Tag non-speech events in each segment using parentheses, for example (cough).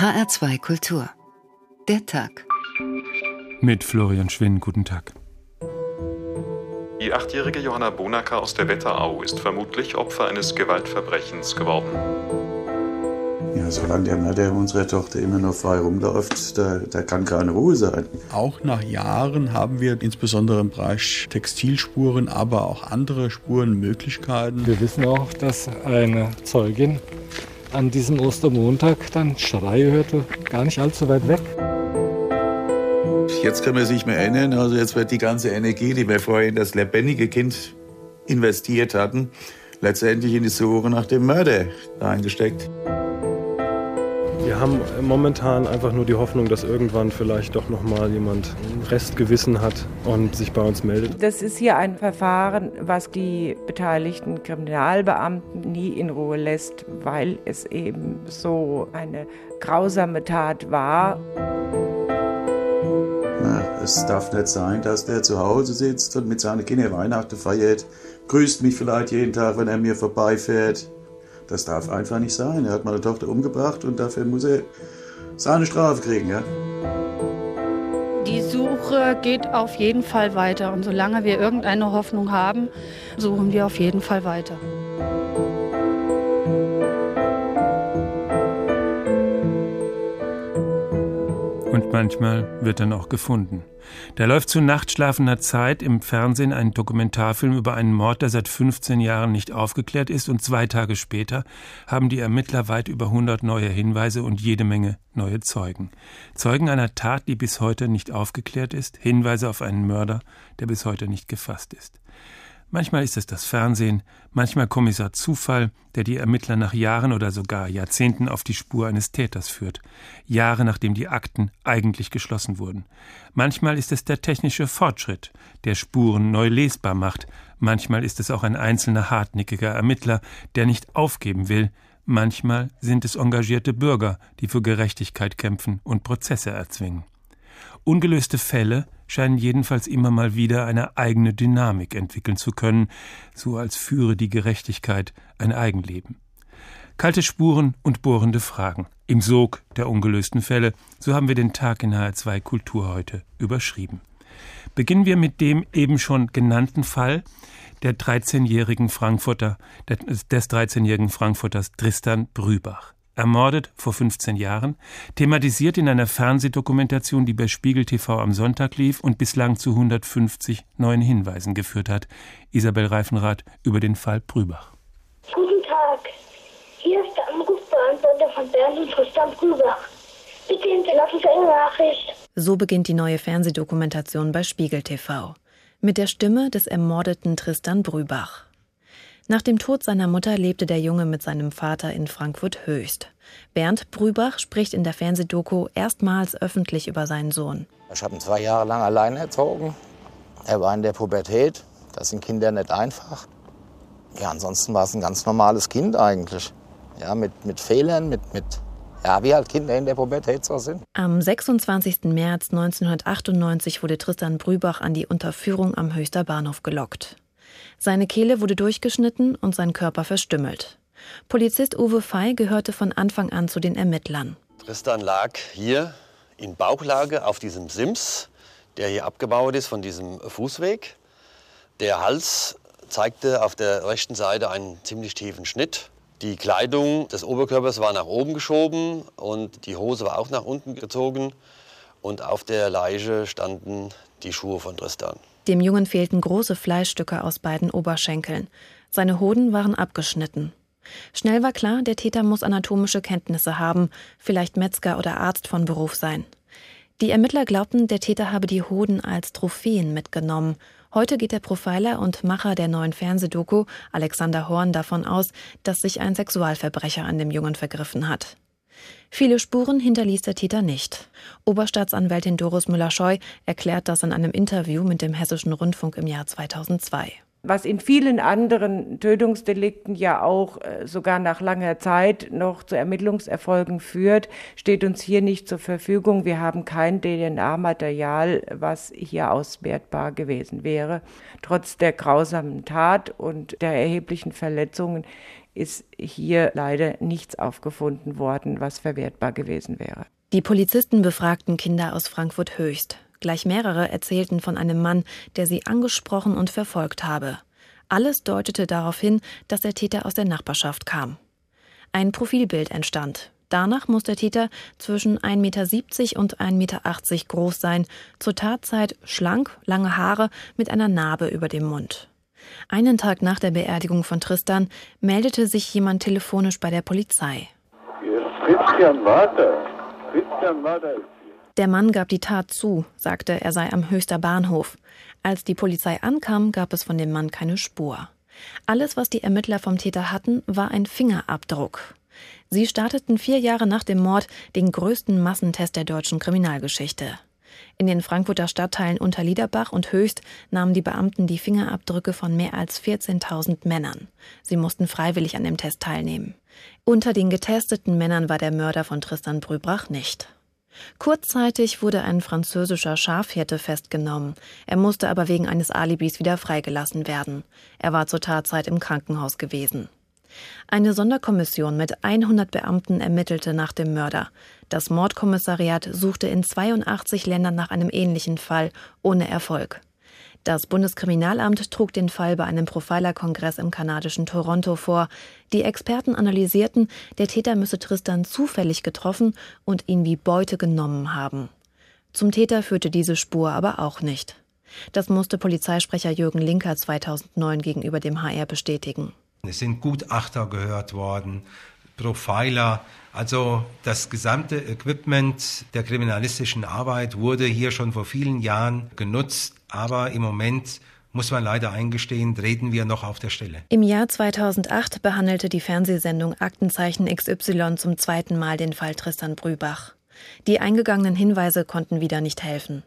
HR2 Kultur. Der Tag. Mit Florian Schwinn, guten Tag. Die achtjährige Johanna Bonacker aus der Wetterau ist vermutlich Opfer eines Gewaltverbrechens geworden. Ja, solange der Mörder unserer Tochter immer noch frei rumläuft, da, da kann keine Ruhe sein. Auch nach Jahren haben wir insbesondere im Bereich Textilspuren, aber auch andere Spurenmöglichkeiten. Wir wissen auch, dass eine Zeugin an diesem Ostermontag dann Schreie hörte, gar nicht allzu weit weg. Jetzt kann man sich mehr erinnern, also jetzt wird die ganze Energie, die wir vorher in das lebendige Kind investiert hatten, letztendlich in die Suche nach dem Mörder eingesteckt. Wir haben momentan einfach nur die Hoffnung, dass irgendwann vielleicht doch noch mal jemand ein Restgewissen hat und sich bei uns meldet. Das ist hier ein Verfahren, was die beteiligten Kriminalbeamten nie in Ruhe lässt, weil es eben so eine grausame Tat war. Na, es darf nicht sein, dass der zu Hause sitzt und mit seinen Kindern Weihnachten feiert, grüßt mich vielleicht jeden Tag, wenn er mir vorbeifährt. Das darf einfach nicht sein. Er hat meine Tochter umgebracht und dafür muss er seine Strafe kriegen. Ja? Die Suche geht auf jeden Fall weiter. Und solange wir irgendeine Hoffnung haben, suchen wir auf jeden Fall weiter. Und manchmal wird dann auch gefunden. Da läuft zu nachtschlafender Zeit im Fernsehen ein Dokumentarfilm über einen Mord, der seit 15 Jahren nicht aufgeklärt ist und zwei Tage später haben die Ermittler weit über 100 neue Hinweise und jede Menge neue Zeugen. Zeugen einer Tat, die bis heute nicht aufgeklärt ist, Hinweise auf einen Mörder, der bis heute nicht gefasst ist. Manchmal ist es das Fernsehen, manchmal Kommissar Zufall, der die Ermittler nach Jahren oder sogar Jahrzehnten auf die Spur eines Täters führt, Jahre nachdem die Akten eigentlich geschlossen wurden. Manchmal ist es der technische Fortschritt, der Spuren neu lesbar macht, manchmal ist es auch ein einzelner hartnäckiger Ermittler, der nicht aufgeben will, manchmal sind es engagierte Bürger, die für Gerechtigkeit kämpfen und Prozesse erzwingen. Ungelöste Fälle scheinen jedenfalls immer mal wieder eine eigene Dynamik entwickeln zu können, so als führe die Gerechtigkeit ein Eigenleben. Kalte Spuren und bohrende Fragen. Im Sog der ungelösten Fälle, so haben wir den Tag in HR2 Kultur heute überschrieben. Beginnen wir mit dem eben schon genannten Fall der 13-jährigen Frankfurter, des 13-jährigen Frankfurters Tristan Brübach ermordet vor 15 Jahren, thematisiert in einer Fernsehdokumentation, die bei Spiegel TV am Sonntag lief und bislang zu 150 neuen Hinweisen geführt hat. Isabel Reifenrath über den Fall Brübach. Guten Tag. Hier ist der Anrufbeantworter von Bernd und Tristan Brübach. Bitte hinterlassen Sie eine Nachricht. So beginnt die neue Fernsehdokumentation bei Spiegel TV. Mit der Stimme des ermordeten Tristan Brübach. Nach dem Tod seiner Mutter lebte der Junge mit seinem Vater in Frankfurt Höchst. Bernd Brübach spricht in der Fernsehdoku erstmals öffentlich über seinen Sohn. Ich habe ihn zwei Jahre lang allein erzogen. Er war in der Pubertät. Das sind Kinder nicht einfach. Ja, ansonsten war es ein ganz normales Kind eigentlich. Ja, mit, mit Fehlern, mit, mit ja, wie halt Kinder in der Pubertät so sind. Am 26. März 1998 wurde Tristan Brübach an die Unterführung am Höchster Bahnhof gelockt. Seine Kehle wurde durchgeschnitten und sein Körper verstümmelt. Polizist Uwe Fey gehörte von Anfang an zu den Ermittlern. Tristan lag hier in Bauchlage auf diesem Sims, der hier abgebaut ist von diesem Fußweg. Der Hals zeigte auf der rechten Seite einen ziemlich tiefen Schnitt. Die Kleidung des Oberkörpers war nach oben geschoben und die Hose war auch nach unten gezogen. Und auf der Leiche standen die Schuhe von Tristan. Dem Jungen fehlten große Fleischstücke aus beiden Oberschenkeln. Seine Hoden waren abgeschnitten. Schnell war klar, der Täter muss anatomische Kenntnisse haben, vielleicht Metzger oder Arzt von Beruf sein. Die Ermittler glaubten, der Täter habe die Hoden als Trophäen mitgenommen. Heute geht der Profiler und Macher der neuen Fernsehdoku, Alexander Horn, davon aus, dass sich ein Sexualverbrecher an dem Jungen vergriffen hat. Viele Spuren hinterließ der Täter nicht. Oberstaatsanwältin Doris Müller-Scheu erklärt das in einem Interview mit dem Hessischen Rundfunk im Jahr 2002 was in vielen anderen Tötungsdelikten ja auch äh, sogar nach langer Zeit noch zu Ermittlungserfolgen führt, steht uns hier nicht zur Verfügung. Wir haben kein DNA-Material, was hier auswertbar gewesen wäre. Trotz der grausamen Tat und der erheblichen Verletzungen ist hier leider nichts aufgefunden worden, was verwertbar gewesen wäre. Die Polizisten befragten Kinder aus Frankfurt Höchst. Gleich mehrere erzählten von einem Mann, der sie angesprochen und verfolgt habe. Alles deutete darauf hin, dass der Täter aus der Nachbarschaft kam. Ein Profilbild entstand. Danach muss der Täter zwischen 1,70 Meter und 1,80 Meter groß sein, zur Tatzeit schlank, lange Haare mit einer Narbe über dem Mund. Einen Tag nach der Beerdigung von Tristan meldete sich jemand telefonisch bei der Polizei. Christian Water. Christian Water ist der Mann gab die Tat zu, sagte, er sei am Höchster Bahnhof. Als die Polizei ankam, gab es von dem Mann keine Spur. Alles, was die Ermittler vom Täter hatten, war ein Fingerabdruck. Sie starteten vier Jahre nach dem Mord den größten Massentest der deutschen Kriminalgeschichte. In den Frankfurter Stadtteilen Unterliederbach und Höchst nahmen die Beamten die Fingerabdrücke von mehr als 14.000 Männern. Sie mussten freiwillig an dem Test teilnehmen. Unter den getesteten Männern war der Mörder von Tristan Brübrach nicht. Kurzzeitig wurde ein französischer Schafhirte festgenommen. Er musste aber wegen eines Alibis wieder freigelassen werden. Er war zur Tatzeit im Krankenhaus gewesen. Eine Sonderkommission mit 100 Beamten ermittelte nach dem Mörder. Das Mordkommissariat suchte in 82 Ländern nach einem ähnlichen Fall, ohne Erfolg. Das Bundeskriminalamt trug den Fall bei einem Profiler-Kongress im kanadischen Toronto vor. Die Experten analysierten, der Täter müsse Tristan zufällig getroffen und ihn wie Beute genommen haben. Zum Täter führte diese Spur aber auch nicht. Das musste Polizeisprecher Jürgen Linker 2009 gegenüber dem HR bestätigen. Es sind Gutachter gehört worden, Profiler. Also das gesamte Equipment der kriminalistischen Arbeit wurde hier schon vor vielen Jahren genutzt, aber im Moment muss man leider eingestehen, treten wir noch auf der Stelle. Im Jahr 2008 behandelte die Fernsehsendung Aktenzeichen XY zum zweiten Mal den Fall Tristan Brübach. Die eingegangenen Hinweise konnten wieder nicht helfen.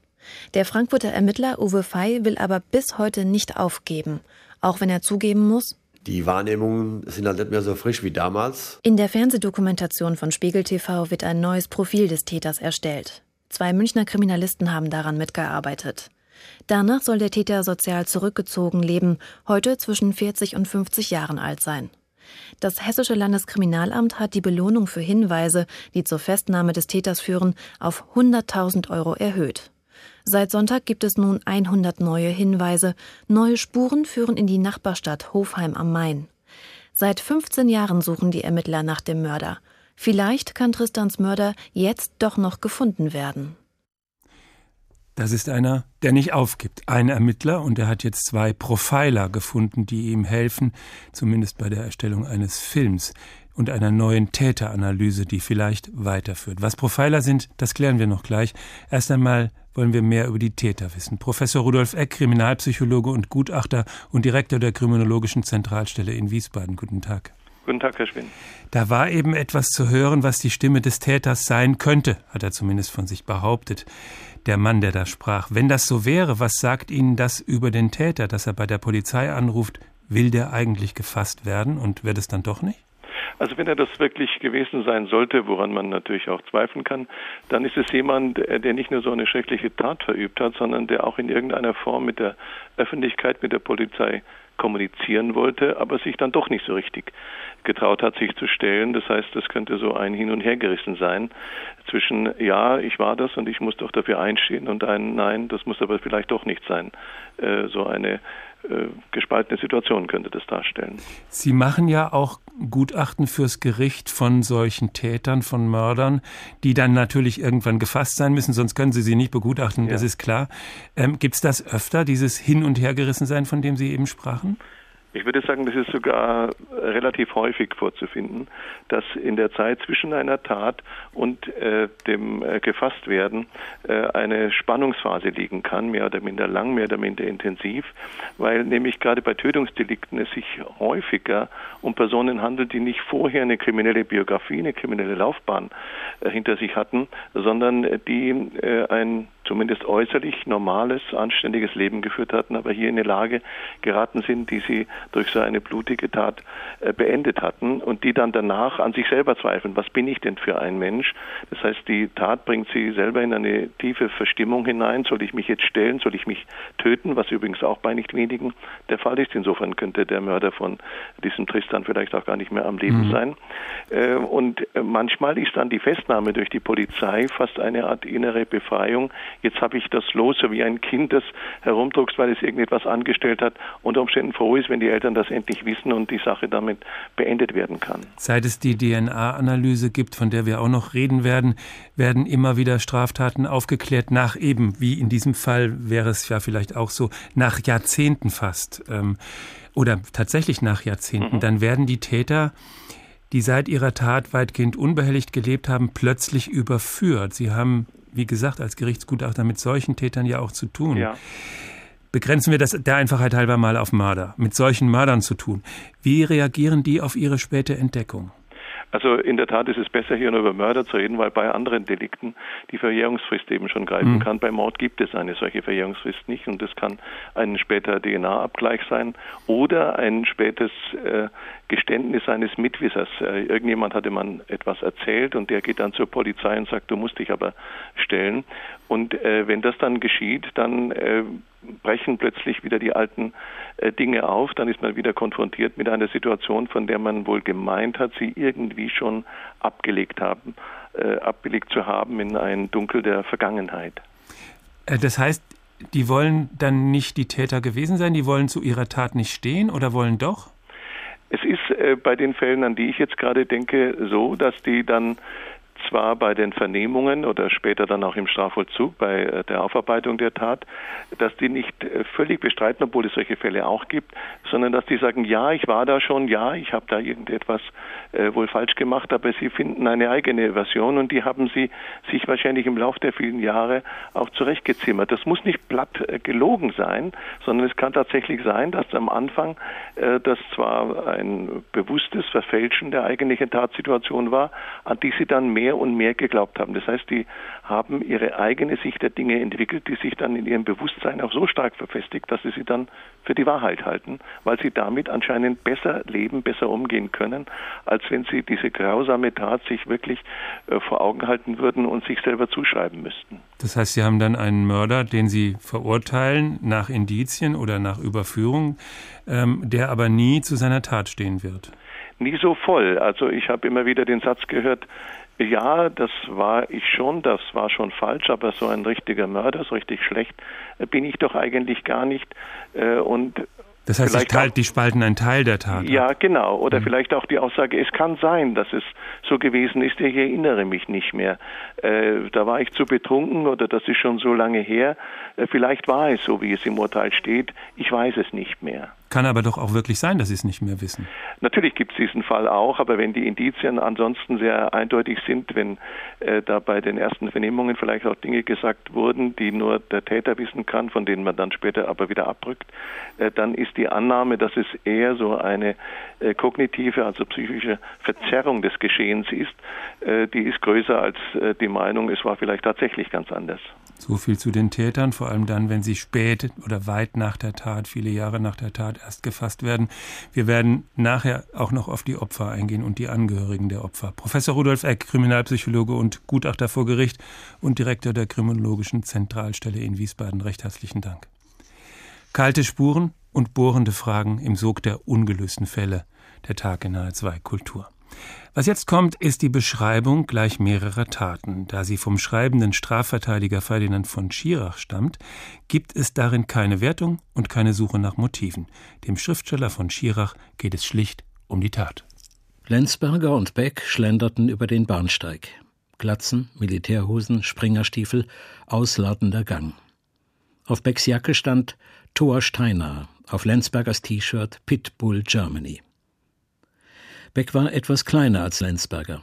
Der Frankfurter Ermittler Uwe Fey will aber bis heute nicht aufgeben, auch wenn er zugeben muss, die Wahrnehmungen sind halt nicht mehr so frisch wie damals. In der Fernsehdokumentation von Spiegel TV wird ein neues Profil des Täters erstellt. Zwei Münchner Kriminalisten haben daran mitgearbeitet. Danach soll der Täter sozial zurückgezogen leben, heute zwischen 40 und 50 Jahren alt sein. Das Hessische Landeskriminalamt hat die Belohnung für Hinweise, die zur Festnahme des Täters führen, auf 100.000 Euro erhöht. Seit Sonntag gibt es nun 100 neue Hinweise. Neue Spuren führen in die Nachbarstadt Hofheim am Main. Seit 15 Jahren suchen die Ermittler nach dem Mörder. Vielleicht kann Tristans Mörder jetzt doch noch gefunden werden. Das ist einer, der nicht aufgibt. Ein Ermittler und er hat jetzt zwei Profiler gefunden, die ihm helfen, zumindest bei der Erstellung eines Films und einer neuen Täteranalyse, die vielleicht weiterführt. Was Profiler sind, das klären wir noch gleich. Erst einmal wollen wir mehr über die Täter wissen. Professor Rudolf Eck, Kriminalpsychologe und Gutachter und Direktor der Kriminologischen Zentralstelle in Wiesbaden. Guten Tag. Guten Tag, Herr Schwinn. Da war eben etwas zu hören, was die Stimme des Täters sein könnte, hat er zumindest von sich behauptet. Der Mann, der da sprach. Wenn das so wäre, was sagt Ihnen das über den Täter, dass er bei der Polizei anruft? Will der eigentlich gefasst werden und wird es dann doch nicht? Also wenn er das wirklich gewesen sein sollte, woran man natürlich auch zweifeln kann, dann ist es jemand, der nicht nur so eine schreckliche Tat verübt hat, sondern der auch in irgendeiner Form mit der Öffentlichkeit, mit der Polizei kommunizieren wollte, aber sich dann doch nicht so richtig getraut hat, sich zu stellen. Das heißt, es könnte so ein Hin- und Hergerissen sein zwischen ja, ich war das und ich muss doch dafür einstehen und ein Nein, das muss aber vielleicht doch nicht sein. Äh, so eine äh, gespaltene Situation könnte das darstellen. Sie machen ja auch Gutachten fürs Gericht von solchen Tätern, von Mördern, die dann natürlich irgendwann gefasst sein müssen, sonst können Sie sie nicht begutachten, ja. das ist klar. Ähm, Gibt es das öfter, dieses Hin- und Hergerissensein, von dem Sie eben sprachen? Ich würde sagen, das ist sogar relativ häufig vorzufinden, dass in der Zeit zwischen einer Tat und äh, dem äh, Gefasstwerden äh, eine Spannungsphase liegen kann, mehr oder minder lang, mehr oder minder intensiv, weil nämlich gerade bei Tötungsdelikten es sich häufiger um Personen handelt, die nicht vorher eine kriminelle Biografie, eine kriminelle Laufbahn äh, hinter sich hatten, sondern die äh, ein zumindest äußerlich normales, anständiges Leben geführt hatten, aber hier in eine Lage geraten sind, die sie durch so eine blutige Tat äh, beendet hatten und die dann danach an sich selber zweifeln, was bin ich denn für ein Mensch? Das heißt, die Tat bringt sie selber in eine tiefe Verstimmung hinein. Soll ich mich jetzt stellen? Soll ich mich töten? Was übrigens auch bei nicht wenigen der Fall ist. Insofern könnte der Mörder von diesem Tristan vielleicht auch gar nicht mehr am Leben mhm. sein. Äh, und manchmal ist dann die Festnahme durch die Polizei fast eine Art innere Befreiung. Jetzt habe ich das los, so wie ein Kind, das herumdruckst, weil es irgendetwas angestellt hat, unter Umständen froh ist, wenn die Eltern das endlich wissen und die Sache damit beendet werden kann. Seit es die DNA-Analyse gibt, von der wir auch noch reden werden, werden immer wieder Straftaten aufgeklärt nach eben, wie in diesem Fall wäre es ja vielleicht auch so, nach Jahrzehnten fast. Ähm, oder tatsächlich nach Jahrzehnten, mhm. dann werden die Täter die seit ihrer Tat weitgehend unbehelligt gelebt haben, plötzlich überführt. Sie haben, wie gesagt, als Gerichtsgutachter mit solchen Tätern ja auch zu tun. Ja. Begrenzen wir das der Einfachheit halber mal auf Mörder, mit solchen Mördern zu tun. Wie reagieren die auf ihre späte Entdeckung? Also in der Tat ist es besser, hier nur über Mörder zu reden, weil bei anderen Delikten die Verjährungsfrist eben schon greifen mhm. kann. Bei Mord gibt es eine solche Verjährungsfrist nicht und das kann ein später DNA-Abgleich sein oder ein spätes äh, Geständnis eines Mitwissers. Äh, irgendjemand hatte man etwas erzählt und der geht dann zur Polizei und sagt, du musst dich aber stellen. Und äh, wenn das dann geschieht, dann äh, brechen plötzlich wieder die alten äh, Dinge auf. Dann ist man wieder konfrontiert mit einer Situation, von der man wohl gemeint hat, sie irgendwie schon abgelegt haben, äh, abgelegt zu haben in ein Dunkel der Vergangenheit. Äh, das heißt, die wollen dann nicht die Täter gewesen sein, die wollen zu ihrer Tat nicht stehen oder wollen doch? Es ist äh, bei den Fällen, an die ich jetzt gerade denke, so, dass die dann zwar bei den Vernehmungen oder später dann auch im Strafvollzug bei äh, der Aufarbeitung der Tat, dass die nicht äh, völlig bestreiten, obwohl es solche Fälle auch gibt, sondern dass die sagen, ja, ich war da schon, ja, ich habe da irgendetwas äh, wohl falsch gemacht, aber sie finden eine eigene Version und die haben sie sich wahrscheinlich im Laufe der vielen Jahre auch zurechtgezimmert. Das muss nicht platt gelogen sein, sondern es kann tatsächlich sein, dass am Anfang das zwar ein bewusstes Verfälschen der eigentlichen Tatsituation war, an die sie dann mehr und mehr geglaubt haben. Das heißt, die haben ihre eigene Sicht der Dinge entwickelt, die sich dann in ihrem Bewusstsein auch so stark verfestigt, dass sie sie dann für die Wahrheit halten, weil sie damit anscheinend besser leben, besser umgehen können, als wenn sie diese grausame Tat sich wirklich äh, vor Augen halten würden und sich selber zuschreiben müssten. Das heißt, Sie haben dann einen Mörder, den Sie verurteilen nach Indizien oder nach Überführung, ähm, der aber nie zu seiner Tat stehen wird. Nie so voll. Also ich habe immer wieder den Satz gehört, ja, das war ich schon, das war schon falsch, aber so ein richtiger Mörder, so richtig schlecht äh, bin ich doch eigentlich gar nicht. Äh, und das heißt, ich teilt, die spalten einen Teil der Tat. Ja, genau. Oder mhm. vielleicht auch die Aussage, es kann sein, dass es so gewesen ist, ich erinnere mich nicht mehr. Äh, da war ich zu betrunken oder das ist schon so lange her. Äh, vielleicht war es so, wie es im Urteil steht. Ich weiß es nicht mehr. Kann aber doch auch wirklich sein, dass Sie es nicht mehr wissen. Natürlich gibt es diesen Fall auch, aber wenn die Indizien ansonsten sehr eindeutig sind, wenn äh, da bei den ersten Vernehmungen vielleicht auch Dinge gesagt wurden, die nur der Täter wissen kann, von denen man dann später aber wieder abrückt, äh, dann ist die Annahme, dass es eher so eine äh, kognitive, also psychische Verzerrung des Geschehens ist, äh, die ist größer als äh, die Meinung, es war vielleicht tatsächlich ganz anders. So viel zu den Tätern, vor allem dann, wenn sie spät oder weit nach der Tat, viele Jahre nach der Tat erst gefasst werden. Wir werden nachher auch noch auf die Opfer eingehen und die Angehörigen der Opfer. Professor Rudolf Eck, Kriminalpsychologe und Gutachter vor Gericht und Direktor der Kriminologischen Zentralstelle in Wiesbaden. Recht herzlichen Dank. Kalte Spuren und bohrende Fragen im Sog der ungelösten Fälle. Der Tag in H2 Kultur. Was jetzt kommt, ist die Beschreibung gleich mehrerer Taten. Da sie vom schreibenden Strafverteidiger Ferdinand von Schirach stammt, gibt es darin keine Wertung und keine Suche nach Motiven. Dem Schriftsteller von Schirach geht es schlicht um die Tat. Lenzberger und Beck schlenderten über den Bahnsteig. Glatzen, Militärhosen, Springerstiefel, ausladender Gang. Auf Becks Jacke stand Thor Steiner, auf Lenzbergers T-Shirt Pitbull Germany. Beck war etwas kleiner als Lenzberger.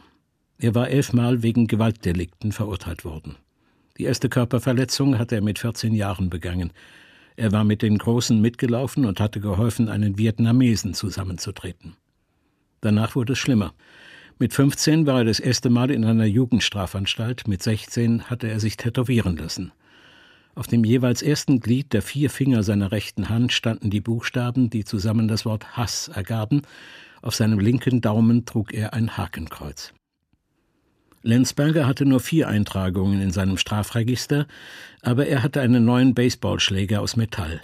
Er war elfmal wegen Gewaltdelikten verurteilt worden. Die erste Körperverletzung hatte er mit 14 Jahren begangen. Er war mit den Großen mitgelaufen und hatte geholfen, einen Vietnamesen zusammenzutreten. Danach wurde es schlimmer. Mit 15 war er das erste Mal in einer Jugendstrafanstalt, mit 16 hatte er sich tätowieren lassen. Auf dem jeweils ersten Glied der vier Finger seiner rechten Hand standen die Buchstaben, die zusammen das Wort Hass ergaben. Auf seinem linken Daumen trug er ein Hakenkreuz. Lenzberger hatte nur vier Eintragungen in seinem Strafregister, aber er hatte einen neuen Baseballschläger aus Metall.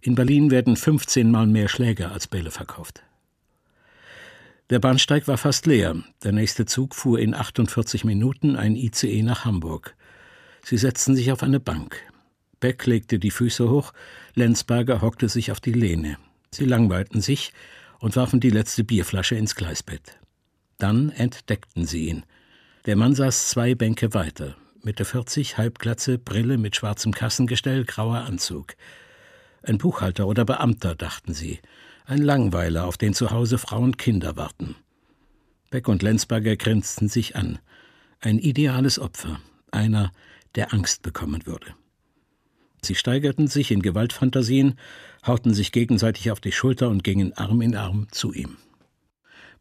In Berlin werden 15 Mal mehr Schläger als Bälle verkauft. Der Bahnsteig war fast leer. Der nächste Zug fuhr in 48 Minuten ein ICE nach Hamburg. Sie setzten sich auf eine Bank. Beck legte die Füße hoch, Lenzberger hockte sich auf die Lehne. Sie langweilten sich und warfen die letzte Bierflasche ins Gleisbett. Dann entdeckten sie ihn. Der Mann saß zwei Bänke weiter. Mitte 40, Halbglatze, Brille mit schwarzem Kassengestell, grauer Anzug. Ein Buchhalter oder Beamter, dachten sie ein Langweiler, auf den zu Hause Frau und Kinder warten. Beck und Lenzberger grinsten sich an. Ein ideales Opfer, einer, der Angst bekommen würde. Sie steigerten sich in Gewaltfantasien, hauten sich gegenseitig auf die Schulter und gingen Arm in Arm zu ihm.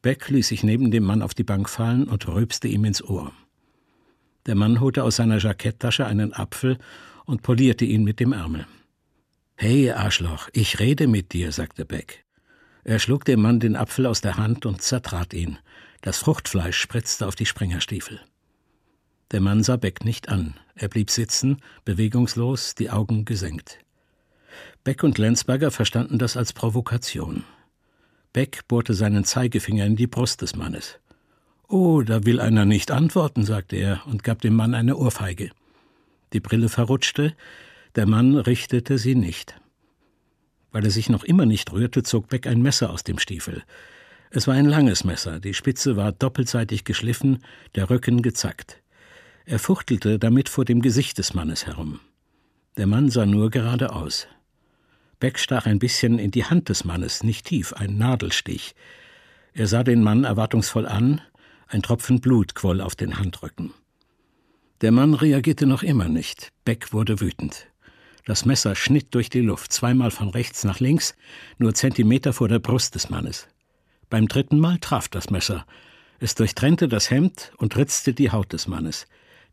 Beck ließ sich neben dem Mann auf die Bank fallen und rülpste ihm ins Ohr. Der Mann holte aus seiner Jacketttasche einen Apfel und polierte ihn mit dem Ärmel. Hey, Arschloch, ich rede mit dir, sagte Beck. Er schlug dem Mann den Apfel aus der Hand und zertrat ihn. Das Fruchtfleisch spritzte auf die Springerstiefel. Der Mann sah Beck nicht an. Er blieb sitzen, bewegungslos, die Augen gesenkt. Beck und Lenzberger verstanden das als Provokation. Beck bohrte seinen Zeigefinger in die Brust des Mannes. Oh, da will einer nicht antworten, sagte er und gab dem Mann eine Ohrfeige. Die Brille verrutschte, der Mann richtete sie nicht. Weil er sich noch immer nicht rührte, zog Beck ein Messer aus dem Stiefel. Es war ein langes Messer, die Spitze war doppelseitig geschliffen, der Rücken gezackt. Er fuchtelte damit vor dem Gesicht des Mannes herum. Der Mann sah nur geradeaus. Beck stach ein bisschen in die Hand des Mannes, nicht tief, ein Nadelstich. Er sah den Mann erwartungsvoll an, ein Tropfen Blut quoll auf den Handrücken. Der Mann reagierte noch immer nicht. Beck wurde wütend. Das Messer schnitt durch die Luft, zweimal von rechts nach links, nur Zentimeter vor der Brust des Mannes. Beim dritten Mal traf das Messer. Es durchtrennte das Hemd und ritzte die Haut des Mannes.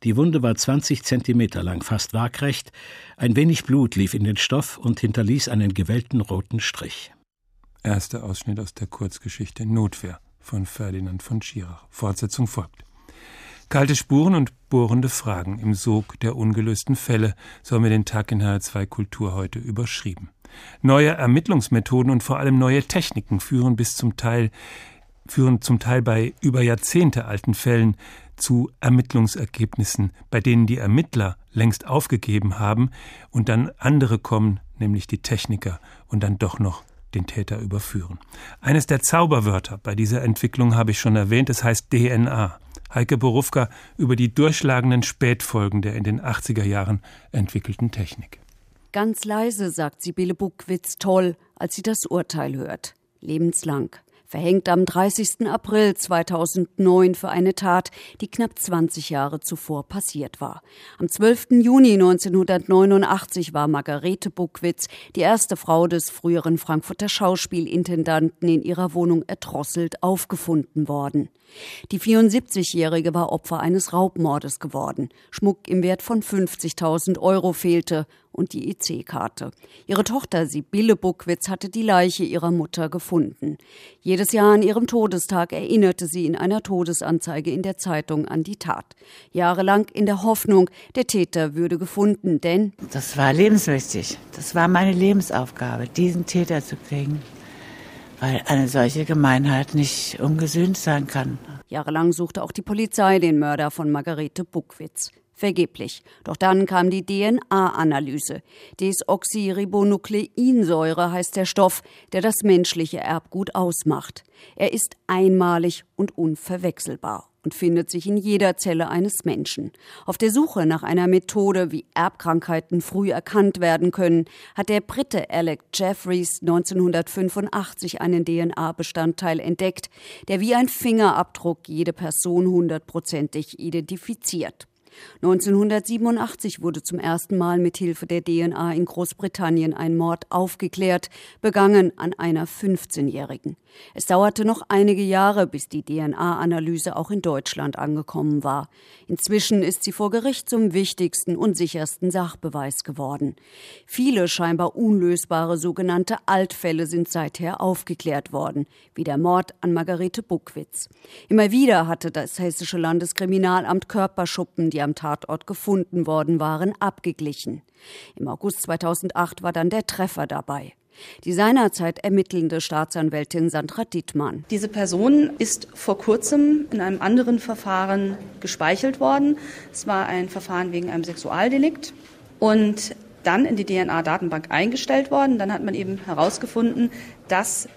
Die Wunde war 20 Zentimeter lang, fast waagrecht. Ein wenig Blut lief in den Stoff und hinterließ einen gewellten roten Strich. Erster Ausschnitt aus der Kurzgeschichte Notwehr von Ferdinand von Schirach. Fortsetzung folgt. Kalte Spuren und bohrende Fragen im Sog der ungelösten Fälle, so haben wir den Tag in HR2 Kultur heute überschrieben. Neue Ermittlungsmethoden und vor allem neue Techniken führen bis zum Teil führen zum Teil bei über Jahrzehnte alten Fällen zu Ermittlungsergebnissen, bei denen die Ermittler längst aufgegeben haben und dann andere kommen, nämlich die Techniker, und dann doch noch den Täter überführen. Eines der Zauberwörter bei dieser Entwicklung habe ich schon erwähnt, es heißt DNA. Heike Borufka über die durchschlagenden Spätfolgen der in den 80er Jahren entwickelten Technik. Ganz leise sagt Sibylle Buckwitz toll, als sie das Urteil hört. Lebenslang verhängt am 30. April 2009 für eine Tat, die knapp 20 Jahre zuvor passiert war. Am 12. Juni 1989 war Margarete Buckwitz, die erste Frau des früheren Frankfurter Schauspielintendanten, in ihrer Wohnung erdrosselt aufgefunden worden. Die 74-Jährige war Opfer eines Raubmordes geworden. Schmuck im Wert von 50.000 Euro fehlte und die EC-Karte. Ihre Tochter Sibylle Buckwitz hatte die Leiche ihrer Mutter gefunden. Jedes Jahr an ihrem Todestag erinnerte sie in einer Todesanzeige in der Zeitung an die Tat. Jahrelang in der Hoffnung, der Täter würde gefunden, denn das war lebenswichtig. Das war meine Lebensaufgabe, diesen Täter zu kriegen weil eine solche Gemeinheit nicht ungesühnt sein kann. Jahrelang suchte auch die Polizei den Mörder von Margarete Buckwitz. Vergeblich. Doch dann kam die DNA-Analyse. Desoxyribonukleinsäure heißt der Stoff, der das menschliche Erbgut ausmacht. Er ist einmalig und unverwechselbar und findet sich in jeder Zelle eines Menschen. Auf der Suche nach einer Methode, wie Erbkrankheiten früh erkannt werden können, hat der Brite Alec Jeffreys 1985 einen DNA-Bestandteil entdeckt, der wie ein Fingerabdruck jede Person hundertprozentig identifiziert. 1987 wurde zum ersten Mal mit Hilfe der DNA in Großbritannien ein Mord aufgeklärt, begangen an einer 15-Jährigen. Es dauerte noch einige Jahre, bis die DNA-Analyse auch in Deutschland angekommen war. Inzwischen ist sie vor Gericht zum wichtigsten und sichersten Sachbeweis geworden. Viele scheinbar unlösbare sogenannte Altfälle sind seither aufgeklärt worden, wie der Mord an Margarete Buckwitz. Immer wieder hatte das Hessische Landeskriminalamt Körperschuppen, die am Tatort gefunden worden waren, abgeglichen. Im August 2008 war dann der Treffer dabei. Die seinerzeit ermittelnde Staatsanwältin Sandra Dittmann. Diese Person ist vor kurzem in einem anderen Verfahren gespeichert worden. Es war ein Verfahren wegen einem Sexualdelikt und dann in die DNA-Datenbank eingestellt worden. Dann hat man eben herausgefunden, dass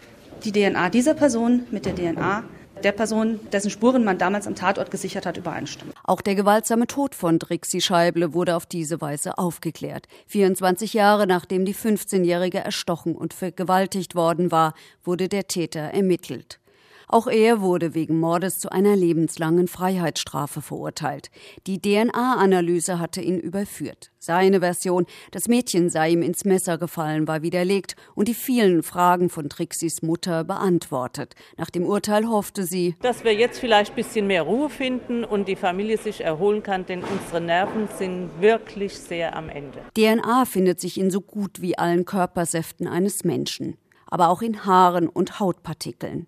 die DNA dieser Person mit der DNA der Person, dessen Spuren man damals am Tatort gesichert hat, übereinstimmen. Auch der gewaltsame Tod von Drixi Scheible wurde auf diese Weise aufgeklärt. 24 Jahre nachdem die 15-Jährige erstochen und vergewaltigt worden war, wurde der Täter ermittelt. Auch er wurde wegen Mordes zu einer lebenslangen Freiheitsstrafe verurteilt. Die DNA-Analyse hatte ihn überführt. Seine Version, das Mädchen sei ihm ins Messer gefallen, war widerlegt und die vielen Fragen von Trixis Mutter beantwortet. Nach dem Urteil hoffte sie, dass wir jetzt vielleicht ein bisschen mehr Ruhe finden und die Familie sich erholen kann, denn unsere Nerven sind wirklich sehr am Ende. DNA findet sich in so gut wie allen Körpersäften eines Menschen, aber auch in Haaren und Hautpartikeln.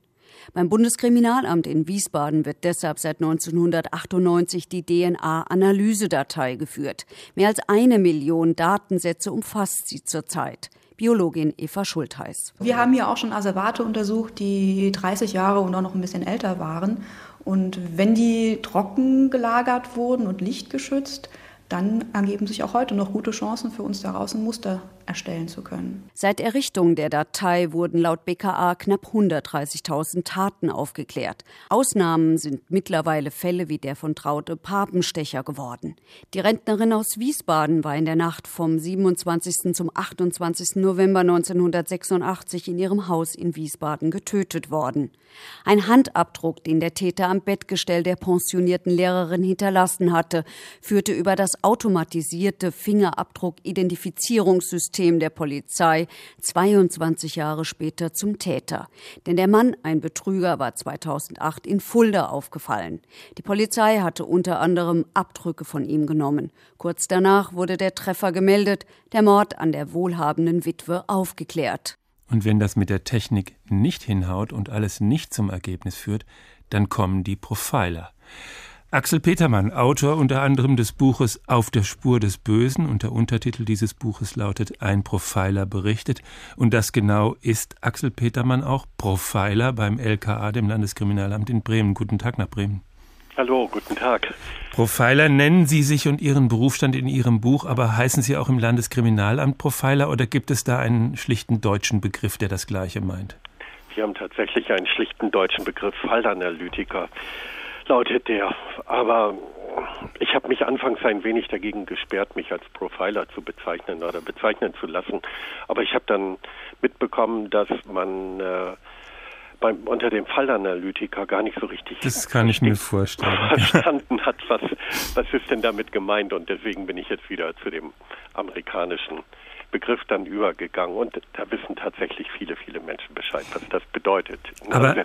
Beim Bundeskriminalamt in Wiesbaden wird deshalb seit 1998 die DNA-Analysedatei geführt. Mehr als eine Million Datensätze umfasst sie zurzeit. Biologin Eva Schultheiß. Wir haben hier auch schon Asservate untersucht, die 30 Jahre und auch noch ein bisschen älter waren. Und wenn die trocken gelagert wurden und lichtgeschützt, dann ergeben sich auch heute noch gute Chancen für uns daraus ein Muster erstellen zu können. Seit Errichtung der Datei wurden laut BKA knapp 130.000 Taten aufgeklärt. Ausnahmen sind mittlerweile Fälle wie der von Traute Papenstecher geworden. Die Rentnerin aus Wiesbaden war in der Nacht vom 27. zum 28. November 1986 in ihrem Haus in Wiesbaden getötet worden. Ein Handabdruck, den der Täter am Bettgestell der pensionierten Lehrerin hinterlassen hatte, führte über das automatisierte Fingerabdruck-Identifizierungssystem System der Polizei 22 Jahre später zum Täter. Denn der Mann, ein Betrüger, war 2008 in Fulda aufgefallen. Die Polizei hatte unter anderem Abdrücke von ihm genommen. Kurz danach wurde der Treffer gemeldet, der Mord an der wohlhabenden Witwe aufgeklärt. Und wenn das mit der Technik nicht hinhaut und alles nicht zum Ergebnis führt, dann kommen die Profiler. Axel Petermann, Autor unter anderem des Buches Auf der Spur des Bösen und der Untertitel dieses Buches lautet Ein Profiler berichtet. Und das genau ist Axel Petermann auch Profiler beim LKA, dem Landeskriminalamt in Bremen. Guten Tag nach Bremen. Hallo, guten Tag. Profiler nennen Sie sich und Ihren Berufsstand in Ihrem Buch, aber heißen Sie auch im Landeskriminalamt Profiler oder gibt es da einen schlichten deutschen Begriff, der das Gleiche meint? Wir haben tatsächlich einen schlichten deutschen Begriff, Fallanalytiker lautet der. Aber ich habe mich anfangs ein wenig dagegen gesperrt, mich als Profiler zu bezeichnen oder bezeichnen zu lassen. Aber ich habe dann mitbekommen, dass man äh, beim, unter dem Fallanalytiker gar nicht so richtig das kann ich mir vorstellen. (laughs) verstanden hat, was, was ist denn damit gemeint. Und deswegen bin ich jetzt wieder zu dem amerikanischen Begriff dann übergegangen und da wissen tatsächlich viele, viele Menschen Bescheid, was das bedeutet. Aber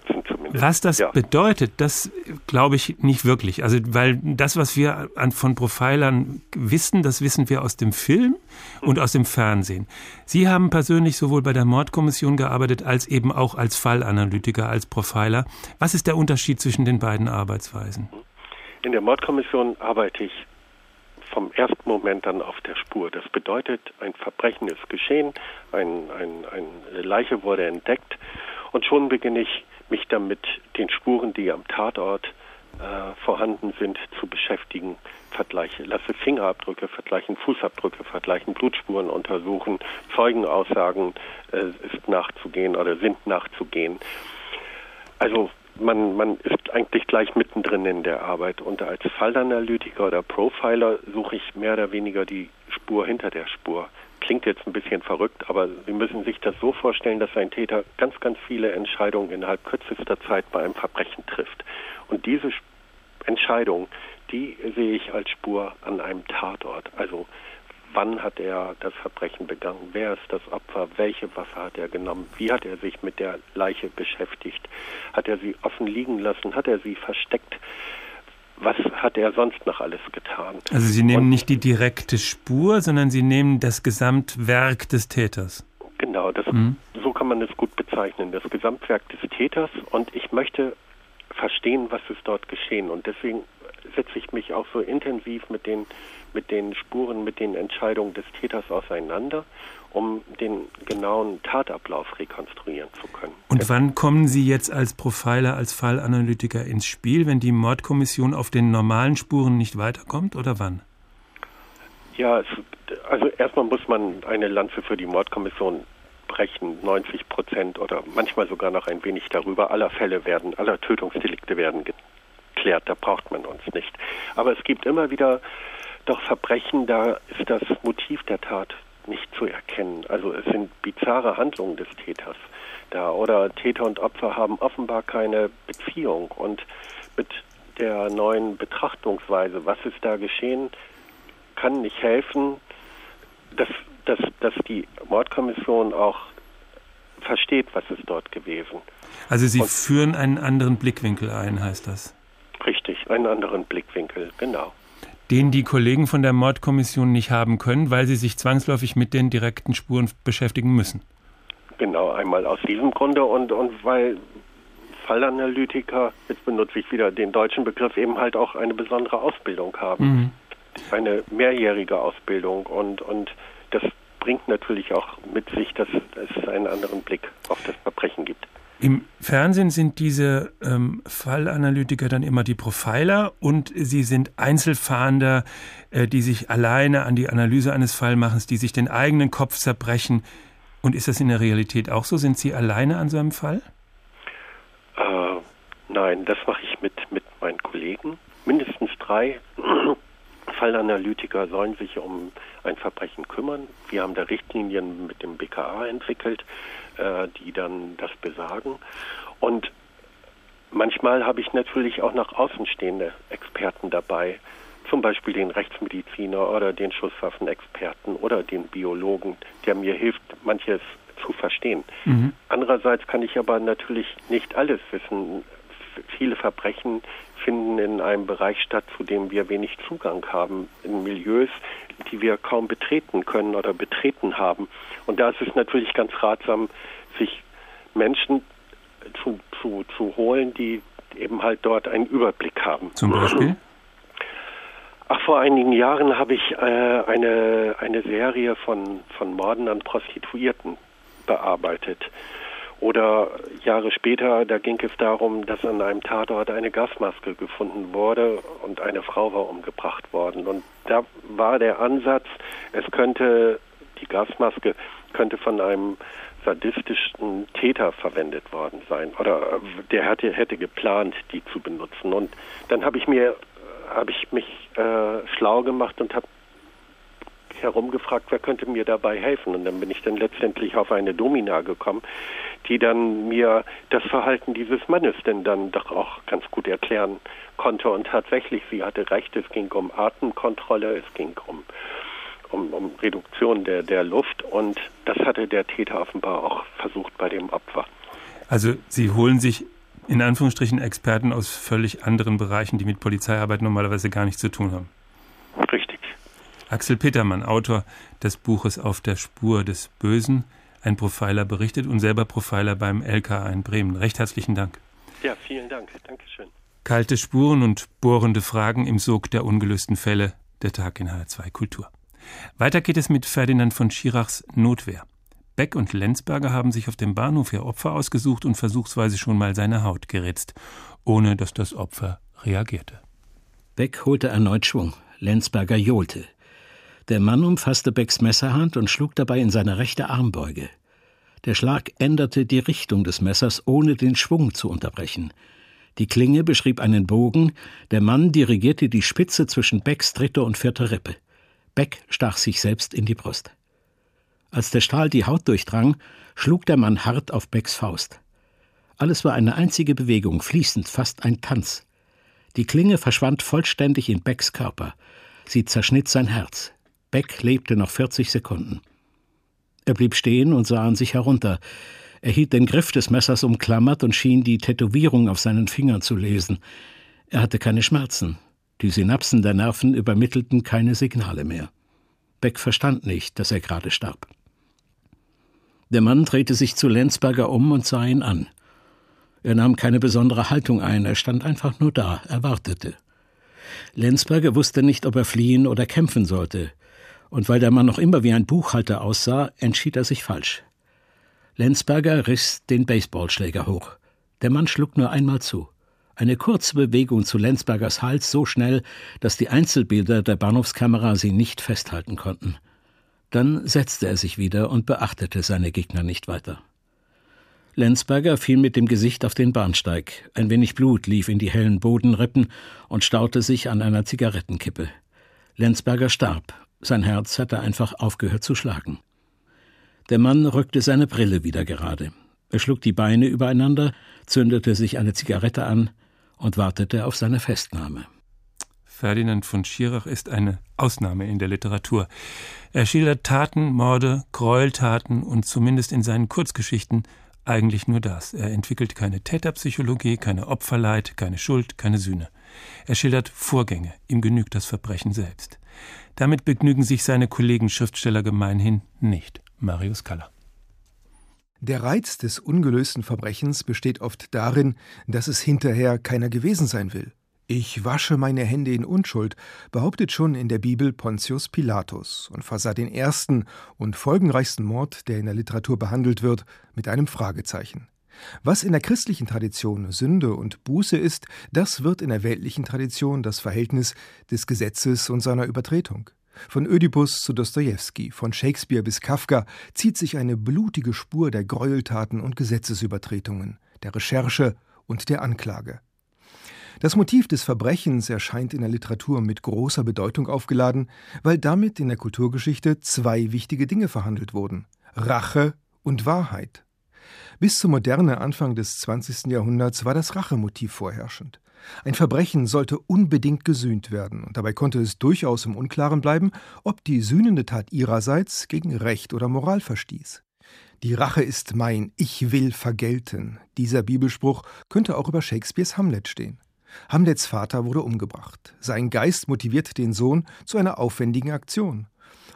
was das ja. bedeutet, das glaube ich nicht wirklich. Also weil das, was wir an, von Profilern wissen, das wissen wir aus dem Film und aus dem Fernsehen. Sie haben persönlich sowohl bei der Mordkommission gearbeitet als eben auch als Fallanalytiker, als Profiler. Was ist der Unterschied zwischen den beiden Arbeitsweisen? In der Mordkommission arbeite ich vom ersten Moment an auf der Spur. Das bedeutet, ein Verbrechen ist geschehen, ein, ein, eine Leiche wurde entdeckt und schon beginne ich mich damit den Spuren, die am Tatort äh, vorhanden sind, zu beschäftigen. Vergleiche, lasse Fingerabdrücke vergleichen, Fußabdrücke vergleichen, Blutspuren untersuchen, Zeugenaussagen äh, ist nachzugehen oder sind nachzugehen. Also man, man ist eigentlich gleich mittendrin in der Arbeit. Und als Fallanalytiker oder Profiler suche ich mehr oder weniger die Spur hinter der Spur. Klingt jetzt ein bisschen verrückt, aber Sie müssen sich das so vorstellen, dass ein Täter ganz, ganz viele Entscheidungen innerhalb kürzester Zeit bei einem Verbrechen trifft. Und diese Entscheidung, die sehe ich als Spur an einem Tatort. Also wann hat er das Verbrechen begangen, wer ist das Opfer, welche Waffe hat er genommen, wie hat er sich mit der Leiche beschäftigt, hat er sie offen liegen lassen, hat er sie versteckt, was hat er sonst noch alles getan. Also Sie nehmen Und, nicht die direkte Spur, sondern Sie nehmen das Gesamtwerk des Täters. Genau, das, mhm. so kann man es gut bezeichnen, das Gesamtwerk des Täters. Und ich möchte verstehen, was ist dort geschehen. Und deswegen setze ich mich auch so intensiv mit den, mit den Spuren, mit den Entscheidungen des Täters auseinander, um den genauen Tatablauf rekonstruieren zu können. Und wann kommen Sie jetzt als Profiler, als Fallanalytiker ins Spiel, wenn die Mordkommission auf den normalen Spuren nicht weiterkommt oder wann? Ja, es, also erstmal muss man eine Lanze für die Mordkommission brechen. 90 Prozent oder manchmal sogar noch ein wenig darüber aller Fälle werden, aller Tötungsdelikte werden geklärt. Da braucht man uns nicht. Aber es gibt immer wieder doch Verbrechen, da ist das Motiv der Tat nicht zu erkennen. Also es sind bizarre Handlungen des Täters da oder Täter und Opfer haben offenbar keine Beziehung und mit der neuen Betrachtungsweise, was ist da geschehen, kann nicht helfen, dass, dass, dass die Mordkommission auch versteht, was ist dort gewesen. Also Sie und, führen einen anderen Blickwinkel ein, heißt das? Richtig, einen anderen Blickwinkel, genau. Den die Kollegen von der Mordkommission nicht haben können, weil sie sich zwangsläufig mit den direkten Spuren beschäftigen müssen. Genau, einmal aus diesem Grunde und, und weil Fallanalytiker, jetzt benutze ich wieder den deutschen Begriff, eben halt auch eine besondere Ausbildung haben. Mhm. Eine mehrjährige Ausbildung und, und das bringt natürlich auch mit sich, dass es einen anderen Blick auf das Verbrechen gibt. Im Fernsehen sind diese ähm, Fallanalytiker dann immer die Profiler und sie sind Einzelfahnder, äh, die sich alleine an die Analyse eines Fallmachens, die sich den eigenen Kopf zerbrechen. Und ist das in der Realität auch so? Sind Sie alleine an so einem Fall? Äh, nein, das mache ich mit, mit meinen Kollegen. Mindestens drei (clears throat) Fallanalytiker sollen sich um ein Verbrechen kümmern. Wir haben da Richtlinien mit dem BKA entwickelt, äh, die dann das besagen. Und manchmal habe ich natürlich auch noch außenstehende Experten dabei, zum Beispiel den Rechtsmediziner oder den Schusswaffenexperten oder den Biologen, der mir hilft, manches zu verstehen. Mhm. Andererseits kann ich aber natürlich nicht alles wissen. Viele Verbrechen finden in einem Bereich statt, zu dem wir wenig Zugang haben, in Milieus, die wir kaum betreten können oder betreten haben. Und da ist es natürlich ganz ratsam, sich Menschen zu, zu, zu holen, die eben halt dort einen Überblick haben. Zum Beispiel? Ach, vor einigen Jahren habe ich äh, eine, eine Serie von, von Morden an Prostituierten bearbeitet. Oder Jahre später, da ging es darum, dass an einem Tatort eine Gasmaske gefunden wurde und eine Frau war umgebracht worden. Und da war der Ansatz, es könnte, die Gasmaske könnte von einem sadistischen Täter verwendet worden sein oder der hätte, hätte geplant, die zu benutzen. Und dann habe ich mir, habe ich mich äh, schlau gemacht und habe herumgefragt, wer könnte mir dabei helfen. Und dann bin ich dann letztendlich auf eine Domina gekommen, die dann mir das Verhalten dieses Mannes denn dann doch auch ganz gut erklären konnte. Und tatsächlich, sie hatte recht, es ging um Atemkontrolle, es ging um, um, um Reduktion der, der Luft und das hatte der Täter offenbar auch versucht bei dem Opfer. Also Sie holen sich in Anführungsstrichen Experten aus völlig anderen Bereichen, die mit Polizeiarbeit normalerweise gar nichts zu tun haben. Richtig. Axel Petermann, Autor des Buches Auf der Spur des Bösen, ein Profiler berichtet und selber Profiler beim LKA in Bremen. Recht herzlichen Dank. Ja, vielen Dank. Dankeschön. Kalte Spuren und bohrende Fragen im Sog der ungelösten Fälle. Der Tag in H2 Kultur. Weiter geht es mit Ferdinand von Schirachs Notwehr. Beck und Lenzberger haben sich auf dem Bahnhof ihr Opfer ausgesucht und versuchsweise schon mal seine Haut geritzt, ohne dass das Opfer reagierte. Beck holte erneut Schwung. Lenzberger johlte. Der Mann umfasste Becks Messerhand und schlug dabei in seine rechte Armbeuge. Der Schlag änderte die Richtung des Messers, ohne den Schwung zu unterbrechen. Die Klinge beschrieb einen Bogen, der Mann dirigierte die Spitze zwischen Becks dritter und vierter Rippe. Beck stach sich selbst in die Brust. Als der Stahl die Haut durchdrang, schlug der Mann hart auf Becks Faust. Alles war eine einzige Bewegung, fließend, fast ein Tanz. Die Klinge verschwand vollständig in Becks Körper. Sie zerschnitt sein Herz. Beck lebte noch 40 Sekunden. Er blieb stehen und sah an sich herunter. Er hielt den Griff des Messers umklammert und schien die Tätowierung auf seinen Fingern zu lesen. Er hatte keine Schmerzen. Die Synapsen der Nerven übermittelten keine Signale mehr. Beck verstand nicht, dass er gerade starb. Der Mann drehte sich zu Lenzberger um und sah ihn an. Er nahm keine besondere Haltung ein, er stand einfach nur da, er wartete. Lenzberger wusste nicht, ob er fliehen oder kämpfen sollte, und weil der Mann noch immer wie ein Buchhalter aussah, entschied er sich falsch. Lenzberger riss den Baseballschläger hoch. Der Mann schlug nur einmal zu. Eine kurze Bewegung zu Lenzbergers Hals so schnell, dass die Einzelbilder der Bahnhofskamera sie nicht festhalten konnten. Dann setzte er sich wieder und beachtete seine Gegner nicht weiter. Lenzberger fiel mit dem Gesicht auf den Bahnsteig. Ein wenig Blut lief in die hellen Bodenrippen und staute sich an einer Zigarettenkippe. Lenzberger starb. Sein Herz hatte einfach aufgehört zu schlagen. Der Mann rückte seine Brille wieder gerade. Er schlug die Beine übereinander, zündete sich eine Zigarette an und wartete auf seine Festnahme. Ferdinand von Schirach ist eine Ausnahme in der Literatur. Er schildert Taten, Morde, Gräueltaten und zumindest in seinen Kurzgeschichten eigentlich nur das. Er entwickelt keine Täterpsychologie, keine Opferleid, keine Schuld, keine Sühne. Er schildert Vorgänge, ihm genügt das Verbrechen selbst. Damit begnügen sich seine Kollegen Schriftsteller gemeinhin nicht. Marius Kaller. Der Reiz des ungelösten Verbrechens besteht oft darin, dass es hinterher keiner gewesen sein will. Ich wasche meine Hände in Unschuld, behauptet schon in der Bibel Pontius Pilatus und versah den ersten und folgenreichsten Mord, der in der Literatur behandelt wird, mit einem Fragezeichen. Was in der christlichen Tradition Sünde und Buße ist, das wird in der weltlichen Tradition das Verhältnis des Gesetzes und seiner Übertretung. Von Ödipus zu Dostojewski, von Shakespeare bis Kafka zieht sich eine blutige Spur der Gräueltaten und Gesetzesübertretungen, der Recherche und der Anklage. Das Motiv des Verbrechens erscheint in der Literatur mit großer Bedeutung aufgeladen, weil damit in der Kulturgeschichte zwei wichtige Dinge verhandelt wurden Rache und Wahrheit. Bis zur Moderne Anfang des 20. Jahrhunderts war das Rachemotiv vorherrschend. Ein Verbrechen sollte unbedingt gesühnt werden, und dabei konnte es durchaus im Unklaren bleiben, ob die sühnende Tat ihrerseits gegen Recht oder Moral verstieß. Die Rache ist mein, ich will vergelten. Dieser Bibelspruch könnte auch über Shakespeares Hamlet stehen. Hamlets Vater wurde umgebracht. Sein Geist motiviert den Sohn zu einer aufwendigen Aktion.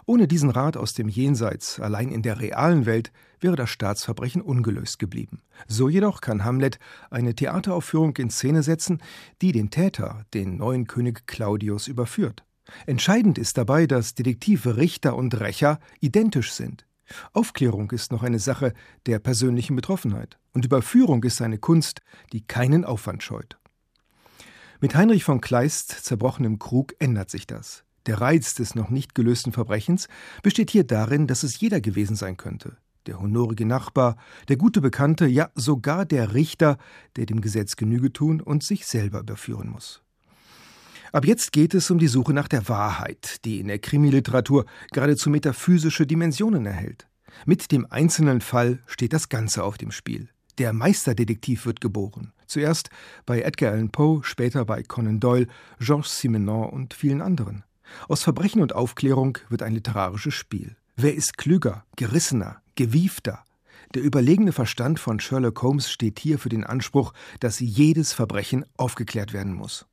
Ohne diesen Rat aus dem Jenseits, allein in der realen Welt, wäre das Staatsverbrechen ungelöst geblieben. So jedoch kann Hamlet eine Theateraufführung in Szene setzen, die den Täter, den neuen König Claudius, überführt. Entscheidend ist dabei, dass Detektive, Richter und Rächer identisch sind. Aufklärung ist noch eine Sache der persönlichen Betroffenheit. Und Überführung ist eine Kunst, die keinen Aufwand scheut. Mit Heinrich von Kleist zerbrochenem Krug ändert sich das. Der Reiz des noch nicht gelösten Verbrechens besteht hier darin, dass es jeder gewesen sein könnte. Der honorige Nachbar, der gute Bekannte, ja sogar der Richter, der dem Gesetz Genüge tun und sich selber überführen muss. Ab jetzt geht es um die Suche nach der Wahrheit, die in der Krimiliteratur geradezu metaphysische Dimensionen erhält. Mit dem einzelnen Fall steht das Ganze auf dem Spiel. Der Meisterdetektiv wird geboren. Zuerst bei Edgar Allan Poe, später bei Conan Doyle, Georges Simenon und vielen anderen. Aus Verbrechen und Aufklärung wird ein literarisches Spiel. Wer ist klüger, gerissener, gewiefter? Der überlegene Verstand von Sherlock Holmes steht hier für den Anspruch, dass jedes Verbrechen aufgeklärt werden muss.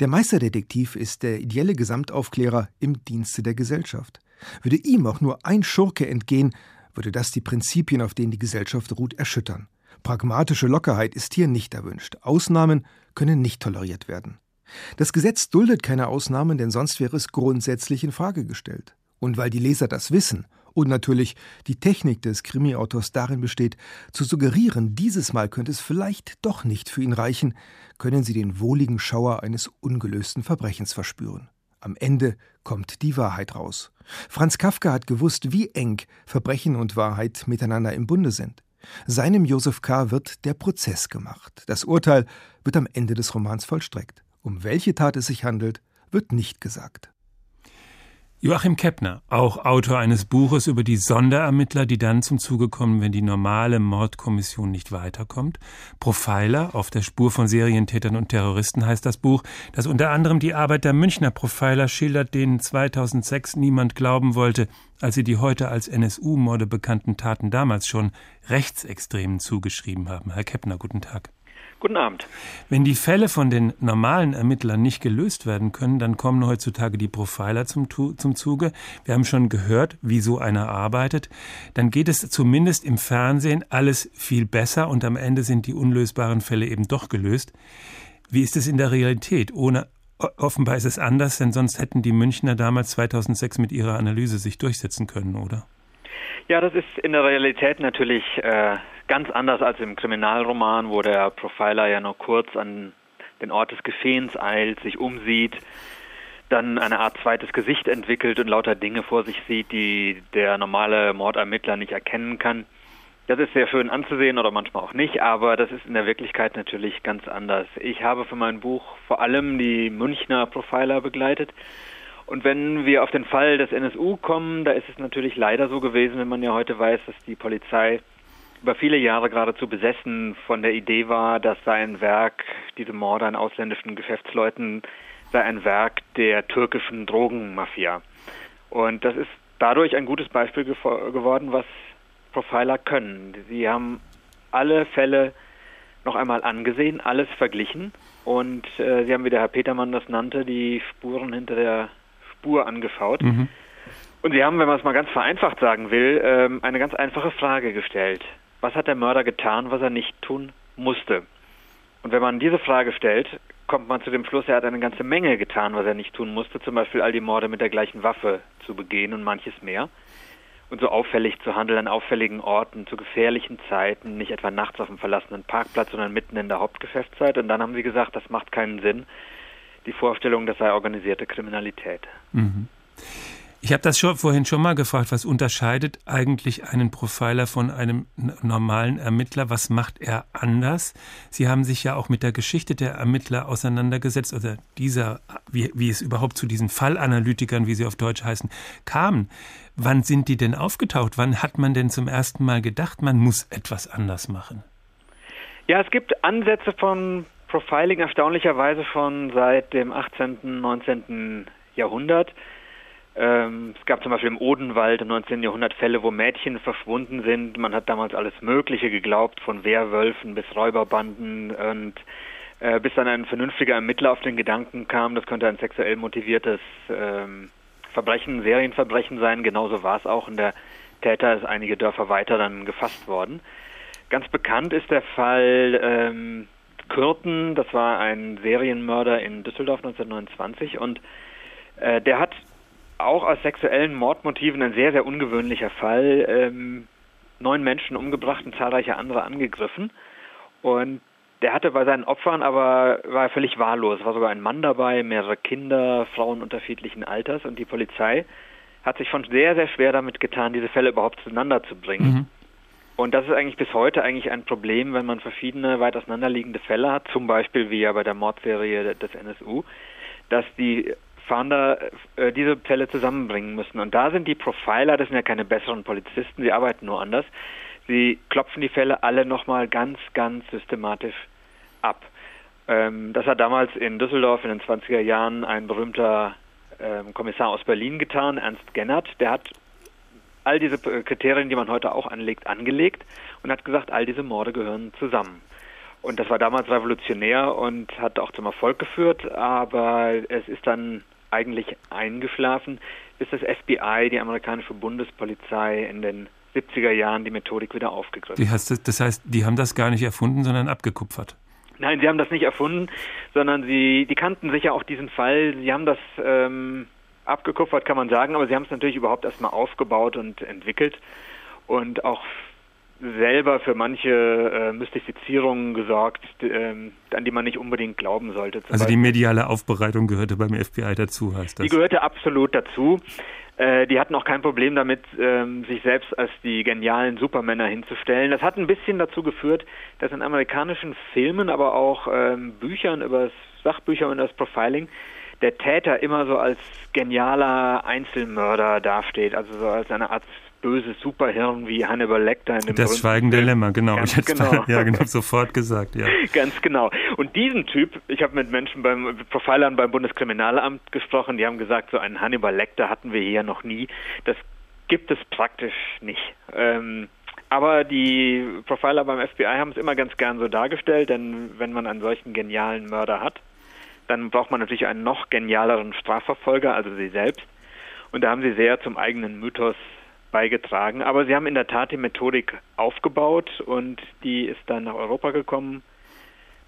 Der Meisterdetektiv ist der ideelle Gesamtaufklärer im Dienste der Gesellschaft. Würde ihm auch nur ein Schurke entgehen, würde das die Prinzipien, auf denen die Gesellschaft ruht, erschüttern. Pragmatische Lockerheit ist hier nicht erwünscht. Ausnahmen können nicht toleriert werden. Das Gesetz duldet keine Ausnahmen, denn sonst wäre es grundsätzlich in Frage gestellt. Und weil die Leser das wissen und natürlich die Technik des Krimi-Autors darin besteht, zu suggerieren, dieses Mal könnte es vielleicht doch nicht für ihn reichen, können sie den wohligen Schauer eines ungelösten Verbrechens verspüren. Am Ende kommt die Wahrheit raus. Franz Kafka hat gewusst, wie eng Verbrechen und Wahrheit miteinander im Bunde sind. Seinem Josef K. wird der Prozess gemacht. Das Urteil wird am Ende des Romans vollstreckt. Um welche Tat es sich handelt, wird nicht gesagt. Joachim Keppner, auch Autor eines Buches über die Sonderermittler, die dann zum Zuge kommen, wenn die normale Mordkommission nicht weiterkommt. Profiler auf der Spur von Serientätern und Terroristen heißt das Buch, das unter anderem die Arbeit der Münchner Profiler schildert, denen 2006 niemand glauben wollte, als sie die heute als NSU-Morde bekannten Taten damals schon Rechtsextremen zugeschrieben haben. Herr Keppner, guten Tag. Guten Abend. Wenn die Fälle von den normalen Ermittlern nicht gelöst werden können, dann kommen heutzutage die Profiler zum, zum Zuge. Wir haben schon gehört, wie so einer arbeitet. Dann geht es zumindest im Fernsehen alles viel besser und am Ende sind die unlösbaren Fälle eben doch gelöst. Wie ist es in der Realität? Ohne offenbar ist es anders, denn sonst hätten die Münchner damals 2006 mit ihrer Analyse sich durchsetzen können, oder? Ja, das ist in der Realität natürlich äh, ganz anders als im Kriminalroman, wo der Profiler ja nur kurz an den Ort des Geschehens eilt, sich umsieht, dann eine Art zweites Gesicht entwickelt und lauter Dinge vor sich sieht, die der normale Mordermittler nicht erkennen kann. Das ist sehr schön anzusehen oder manchmal auch nicht, aber das ist in der Wirklichkeit natürlich ganz anders. Ich habe für mein Buch vor allem die Münchner Profiler begleitet und wenn wir auf den Fall des NSU kommen, da ist es natürlich leider so gewesen, wenn man ja heute weiß, dass die Polizei über viele Jahre geradezu besessen von der Idee war, dass sei ein Werk, diese Morde an ausländischen Geschäftsleuten, sei ein Werk der türkischen Drogenmafia. Und das ist dadurch ein gutes Beispiel geworden, was Profiler können. Sie haben alle Fälle noch einmal angesehen, alles verglichen und äh, Sie haben, wie der Herr Petermann das nannte, die Spuren hinter der Spur angeschaut. Mhm. Und sie haben, wenn man es mal ganz vereinfacht sagen will, ähm, eine ganz einfache Frage gestellt. Was hat der Mörder getan, was er nicht tun musste? Und wenn man diese Frage stellt, kommt man zu dem Schluss, er hat eine ganze Menge getan, was er nicht tun musste, zum Beispiel all die Morde mit der gleichen Waffe zu begehen und manches mehr. Und so auffällig zu handeln an auffälligen Orten, zu gefährlichen Zeiten, nicht etwa nachts auf dem verlassenen Parkplatz, sondern mitten in der Hauptgeschäftszeit. Und dann haben sie gesagt, das macht keinen Sinn die Vorstellung, das sei organisierte Kriminalität. Mhm. Ich habe das schon, vorhin schon mal gefragt, was unterscheidet eigentlich einen Profiler von einem normalen Ermittler? Was macht er anders? Sie haben sich ja auch mit der Geschichte der Ermittler auseinandergesetzt oder dieser, wie, wie es überhaupt zu diesen Fallanalytikern, wie sie auf Deutsch heißen, kam. Wann sind die denn aufgetaucht? Wann hat man denn zum ersten Mal gedacht, man muss etwas anders machen? Ja, es gibt Ansätze von Profiling erstaunlicherweise schon seit dem 18., 19. Jahrhundert. Ähm, es gab zum Beispiel im Odenwald im 19. Jahrhundert Fälle, wo Mädchen verschwunden sind. Man hat damals alles Mögliche geglaubt, von Wehrwölfen bis Räuberbanden und äh, bis dann ein vernünftiger Ermittler auf den Gedanken kam, das könnte ein sexuell motiviertes ähm, Verbrechen, Serienverbrechen sein. Genauso war es auch. Und der Täter ist einige Dörfer weiter dann gefasst worden. Ganz bekannt ist der Fall ähm, Kürten, das war ein Serienmörder in Düsseldorf 1929 und äh, der hat auch aus sexuellen Mordmotiven ein sehr, sehr ungewöhnlicher Fall, ähm, neun Menschen umgebracht und zahlreiche andere angegriffen. Und der hatte bei seinen Opfern aber war völlig wahllos. Es war sogar ein Mann dabei, mehrere Kinder, Frauen unterschiedlichen Alters und die Polizei hat sich schon sehr, sehr schwer damit getan, diese Fälle überhaupt zueinander zu bringen. Mhm. Und das ist eigentlich bis heute eigentlich ein Problem, wenn man verschiedene weit auseinanderliegende Fälle hat, zum Beispiel wie ja bei der Mordserie des NSU, dass die Fahnder äh, diese Fälle zusammenbringen müssen. Und da sind die Profiler, das sind ja keine besseren Polizisten, sie arbeiten nur anders. Sie klopfen die Fälle alle nochmal ganz, ganz systematisch ab. Ähm, das hat damals in Düsseldorf in den 20er Jahren ein berühmter ähm, Kommissar aus Berlin getan, Ernst Gennert. Der hat all diese Kriterien, die man heute auch anlegt, angelegt und hat gesagt, all diese Morde gehören zusammen. Und das war damals revolutionär und hat auch zum Erfolg geführt, aber es ist dann eigentlich eingeschlafen, bis das FBI, die amerikanische Bundespolizei, in den 70er Jahren die Methodik wieder aufgegriffen hat. Das heißt, die haben das gar nicht erfunden, sondern abgekupfert. Nein, sie haben das nicht erfunden, sondern sie, die kannten sicher auch diesen Fall. Sie haben das ähm, abgekupfert, kann man sagen, aber sie haben es natürlich überhaupt erstmal aufgebaut und entwickelt und auch selber für manche äh, Mystifizierungen gesorgt, ähm, an die man nicht unbedingt glauben sollte. also Beispiel. die mediale Aufbereitung gehörte beim FBI dazu, heißt das? Die gehörte absolut dazu. Äh, die hatten auch kein Problem damit, ähm, sich selbst als die genialen Supermänner hinzustellen. Das hat ein bisschen dazu geführt, dass in amerikanischen Filmen, aber auch ähm, Büchern über das Sachbücher und das Profiling der Täter immer so als genialer Einzelmörder dasteht, also so als eine Art böses Superhirn wie Hannibal Lecter in dem Das schweigende Lämmer, genau. Ganz Jetzt, genau. (laughs) Ja, genau, sofort (laughs) gesagt, ja. Ganz genau. Und diesen Typ, ich habe mit Menschen beim Profilern beim Bundeskriminalamt gesprochen, die haben gesagt, so einen Hannibal Lecter hatten wir hier noch nie. Das gibt es praktisch nicht. Ähm, aber die Profiler beim FBI haben es immer ganz gern so dargestellt, denn wenn man einen solchen genialen Mörder hat, dann braucht man natürlich einen noch genialeren Strafverfolger, also sie selbst. Und da haben sie sehr zum eigenen Mythos beigetragen. Aber sie haben in der Tat die Methodik aufgebaut und die ist dann nach Europa gekommen,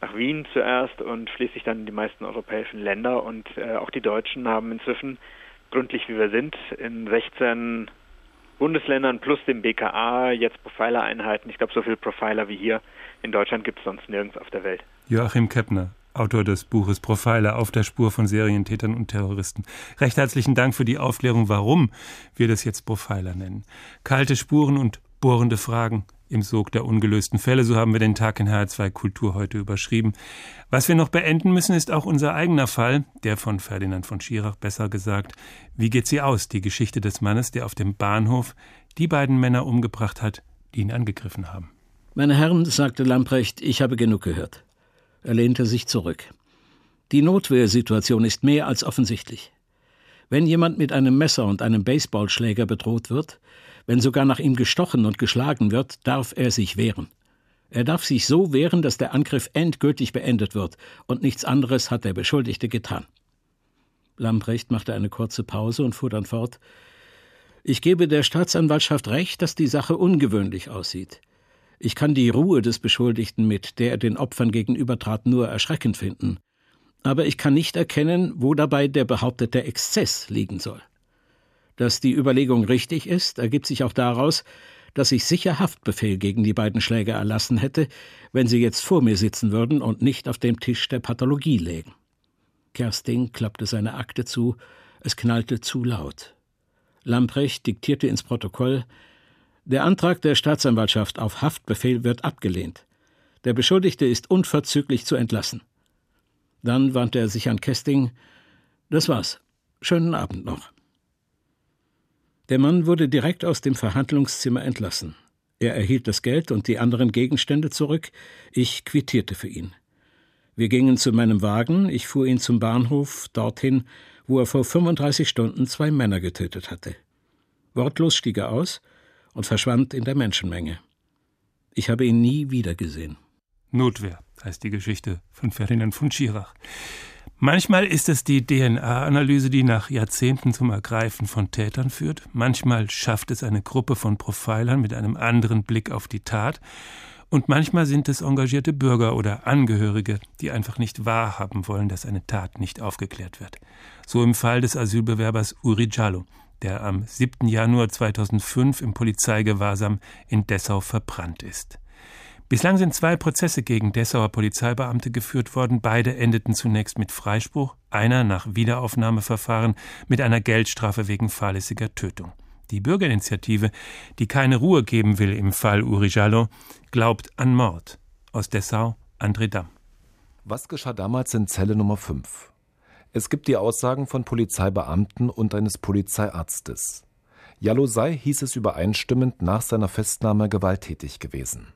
nach Wien zuerst und schließlich dann in die meisten europäischen Länder. Und äh, auch die Deutschen haben inzwischen, gründlich wie wir sind, in 16 Bundesländern plus dem BKA jetzt Profiler-Einheiten. Ich glaube, so viele Profiler wie hier in Deutschland gibt es sonst nirgends auf der Welt. Joachim Keppner, Autor des Buches Profiler auf der Spur von Serientätern und Terroristen. Recht herzlichen Dank für die Aufklärung, warum wir das jetzt Profiler nennen. Kalte Spuren und bohrende Fragen im Sog der ungelösten Fälle, so haben wir den Tag in HR2 Kultur heute überschrieben. Was wir noch beenden müssen, ist auch unser eigener Fall, der von Ferdinand von Schirach besser gesagt. Wie geht sie aus, die Geschichte des Mannes, der auf dem Bahnhof die beiden Männer umgebracht hat, die ihn angegriffen haben? Meine Herren, sagte Lamprecht, ich habe genug gehört. Er lehnte sich zurück. Die Notwehrsituation ist mehr als offensichtlich. Wenn jemand mit einem Messer und einem Baseballschläger bedroht wird, wenn sogar nach ihm gestochen und geschlagen wird, darf er sich wehren. Er darf sich so wehren, dass der Angriff endgültig beendet wird, und nichts anderes hat der Beschuldigte getan. Lamprecht machte eine kurze Pause und fuhr dann fort Ich gebe der Staatsanwaltschaft recht, dass die Sache ungewöhnlich aussieht. Ich kann die Ruhe des Beschuldigten, mit der er den Opfern gegenübertrat, nur erschreckend finden. Aber ich kann nicht erkennen, wo dabei der behauptete Exzess liegen soll. Dass die Überlegung richtig ist, ergibt sich auch daraus, dass ich sicher Haftbefehl gegen die beiden Schläger erlassen hätte, wenn sie jetzt vor mir sitzen würden und nicht auf dem Tisch der Pathologie lägen. Kersting klappte seine Akte zu, es knallte zu laut. Lamprecht diktierte ins Protokoll Der Antrag der Staatsanwaltschaft auf Haftbefehl wird abgelehnt. Der Beschuldigte ist unverzüglich zu entlassen. Dann wandte er sich an Kesting. Das war's. Schönen Abend noch. Der Mann wurde direkt aus dem Verhandlungszimmer entlassen. Er erhielt das Geld und die anderen Gegenstände zurück. Ich quittierte für ihn. Wir gingen zu meinem Wagen. Ich fuhr ihn zum Bahnhof, dorthin, wo er vor 35 Stunden zwei Männer getötet hatte. Wortlos stieg er aus und verschwand in der Menschenmenge. Ich habe ihn nie wiedergesehen. Notwehr heißt die Geschichte von Ferdinand von Schirach. Manchmal ist es die DNA-Analyse, die nach Jahrzehnten zum Ergreifen von Tätern führt. Manchmal schafft es eine Gruppe von Profilern mit einem anderen Blick auf die Tat. Und manchmal sind es engagierte Bürger oder Angehörige, die einfach nicht wahrhaben wollen, dass eine Tat nicht aufgeklärt wird. So im Fall des Asylbewerbers Uri Giallo, der am 7. Januar 2005 im Polizeigewahrsam in Dessau verbrannt ist. Bislang sind zwei Prozesse gegen Dessauer Polizeibeamte geführt worden. Beide endeten zunächst mit Freispruch, einer nach Wiederaufnahmeverfahren mit einer Geldstrafe wegen fahrlässiger Tötung. Die Bürgerinitiative, die keine Ruhe geben will im Fall Uri Jallo, glaubt an Mord. Aus Dessau, André Damm. Was geschah damals in Zelle Nummer 5? Es gibt die Aussagen von Polizeibeamten und eines Polizeiarztes. Jallo sei, hieß es übereinstimmend, nach seiner Festnahme gewalttätig gewesen.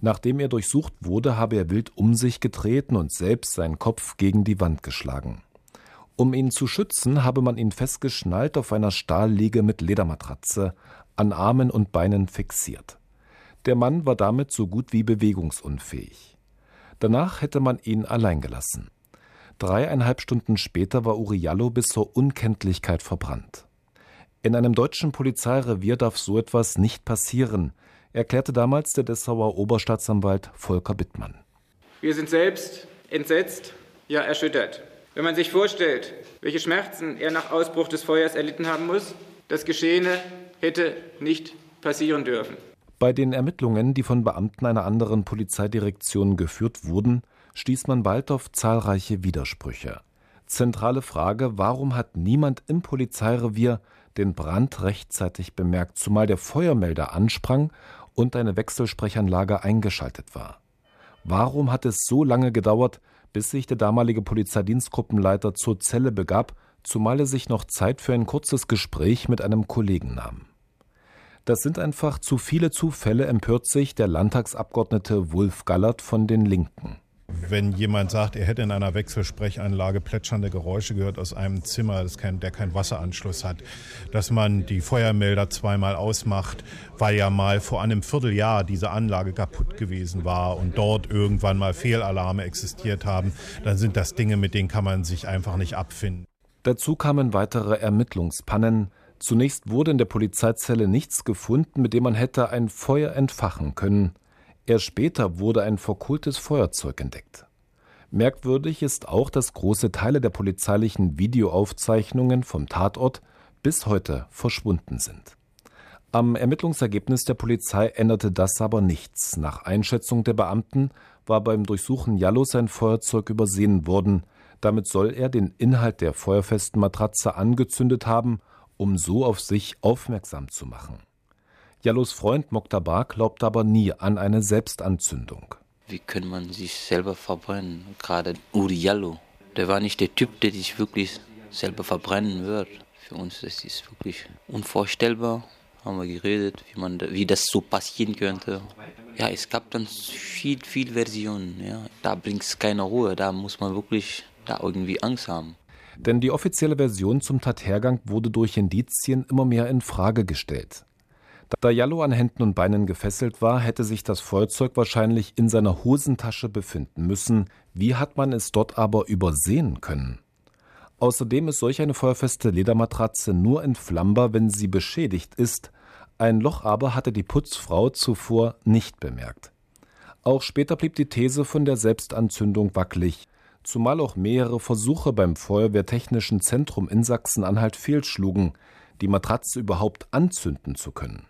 Nachdem er durchsucht wurde, habe er wild um sich getreten und selbst seinen Kopf gegen die Wand geschlagen. Um ihn zu schützen, habe man ihn festgeschnallt auf einer Stahlliege mit Ledermatratze, an Armen und Beinen fixiert. Der Mann war damit so gut wie bewegungsunfähig. Danach hätte man ihn allein gelassen. Dreieinhalb Stunden später war Uriallo bis zur Unkenntlichkeit verbrannt. In einem deutschen Polizeirevier darf so etwas nicht passieren, erklärte damals der Dessauer Oberstaatsanwalt Volker Bittmann. Wir sind selbst entsetzt, ja erschüttert. Wenn man sich vorstellt, welche Schmerzen er nach Ausbruch des Feuers erlitten haben muss, das Geschehene hätte nicht passieren dürfen. Bei den Ermittlungen, die von Beamten einer anderen Polizeidirektion geführt wurden, stieß man bald auf zahlreiche Widersprüche. Zentrale Frage, warum hat niemand im Polizeirevier den Brand rechtzeitig bemerkt, zumal der Feuermelder ansprang und eine Wechselsprechanlage eingeschaltet war. Warum hat es so lange gedauert, bis sich der damalige Polizeidienstgruppenleiter zur Zelle begab, zumal er sich noch Zeit für ein kurzes Gespräch mit einem Kollegen nahm. Das sind einfach zu viele Zufälle, empört sich der Landtagsabgeordnete Wulf Gallert von den Linken. Wenn jemand sagt, er hätte in einer Wechselsprechanlage plätschernde Geräusche gehört aus einem Zimmer, kein, der keinen Wasseranschluss hat, dass man die Feuermelder zweimal ausmacht, weil ja mal vor einem Vierteljahr diese Anlage kaputt gewesen war und dort irgendwann mal Fehlalarme existiert haben, dann sind das Dinge, mit denen kann man sich einfach nicht abfinden. Dazu kamen weitere Ermittlungspannen. Zunächst wurde in der Polizeizelle nichts gefunden, mit dem man hätte ein Feuer entfachen können. Erst später wurde ein verkohltes Feuerzeug entdeckt. Merkwürdig ist auch, dass große Teile der polizeilichen Videoaufzeichnungen vom Tatort bis heute verschwunden sind. Am Ermittlungsergebnis der Polizei änderte das aber nichts. Nach Einschätzung der Beamten war beim Durchsuchen Jallo sein Feuerzeug übersehen worden. Damit soll er den Inhalt der feuerfesten Matratze angezündet haben, um so auf sich aufmerksam zu machen. Jallos Freund Moktabar glaubt aber nie an eine Selbstanzündung. Wie kann man sich selber verbrennen? Gerade Uri Jallo, der war nicht der Typ, der sich wirklich selber verbrennen wird. Für uns ist es wirklich unvorstellbar. Haben wir geredet, wie, man, wie das so passieren könnte. Ja, es gab dann viel, viel Versionen. Ja. Da bringt es keine Ruhe. Da muss man wirklich da irgendwie Angst haben. Denn die offizielle Version zum Tathergang wurde durch Indizien immer mehr in Frage gestellt. Da Jallo an Händen und Beinen gefesselt war, hätte sich das Feuerzeug wahrscheinlich in seiner Hosentasche befinden müssen. Wie hat man es dort aber übersehen können? Außerdem ist solch eine feuerfeste Ledermatratze nur entflammbar, wenn sie beschädigt ist. Ein Loch aber hatte die Putzfrau zuvor nicht bemerkt. Auch später blieb die These von der Selbstanzündung wackelig, zumal auch mehrere Versuche beim Feuerwehrtechnischen Zentrum in Sachsen-Anhalt fehlschlugen, die Matratze überhaupt anzünden zu können.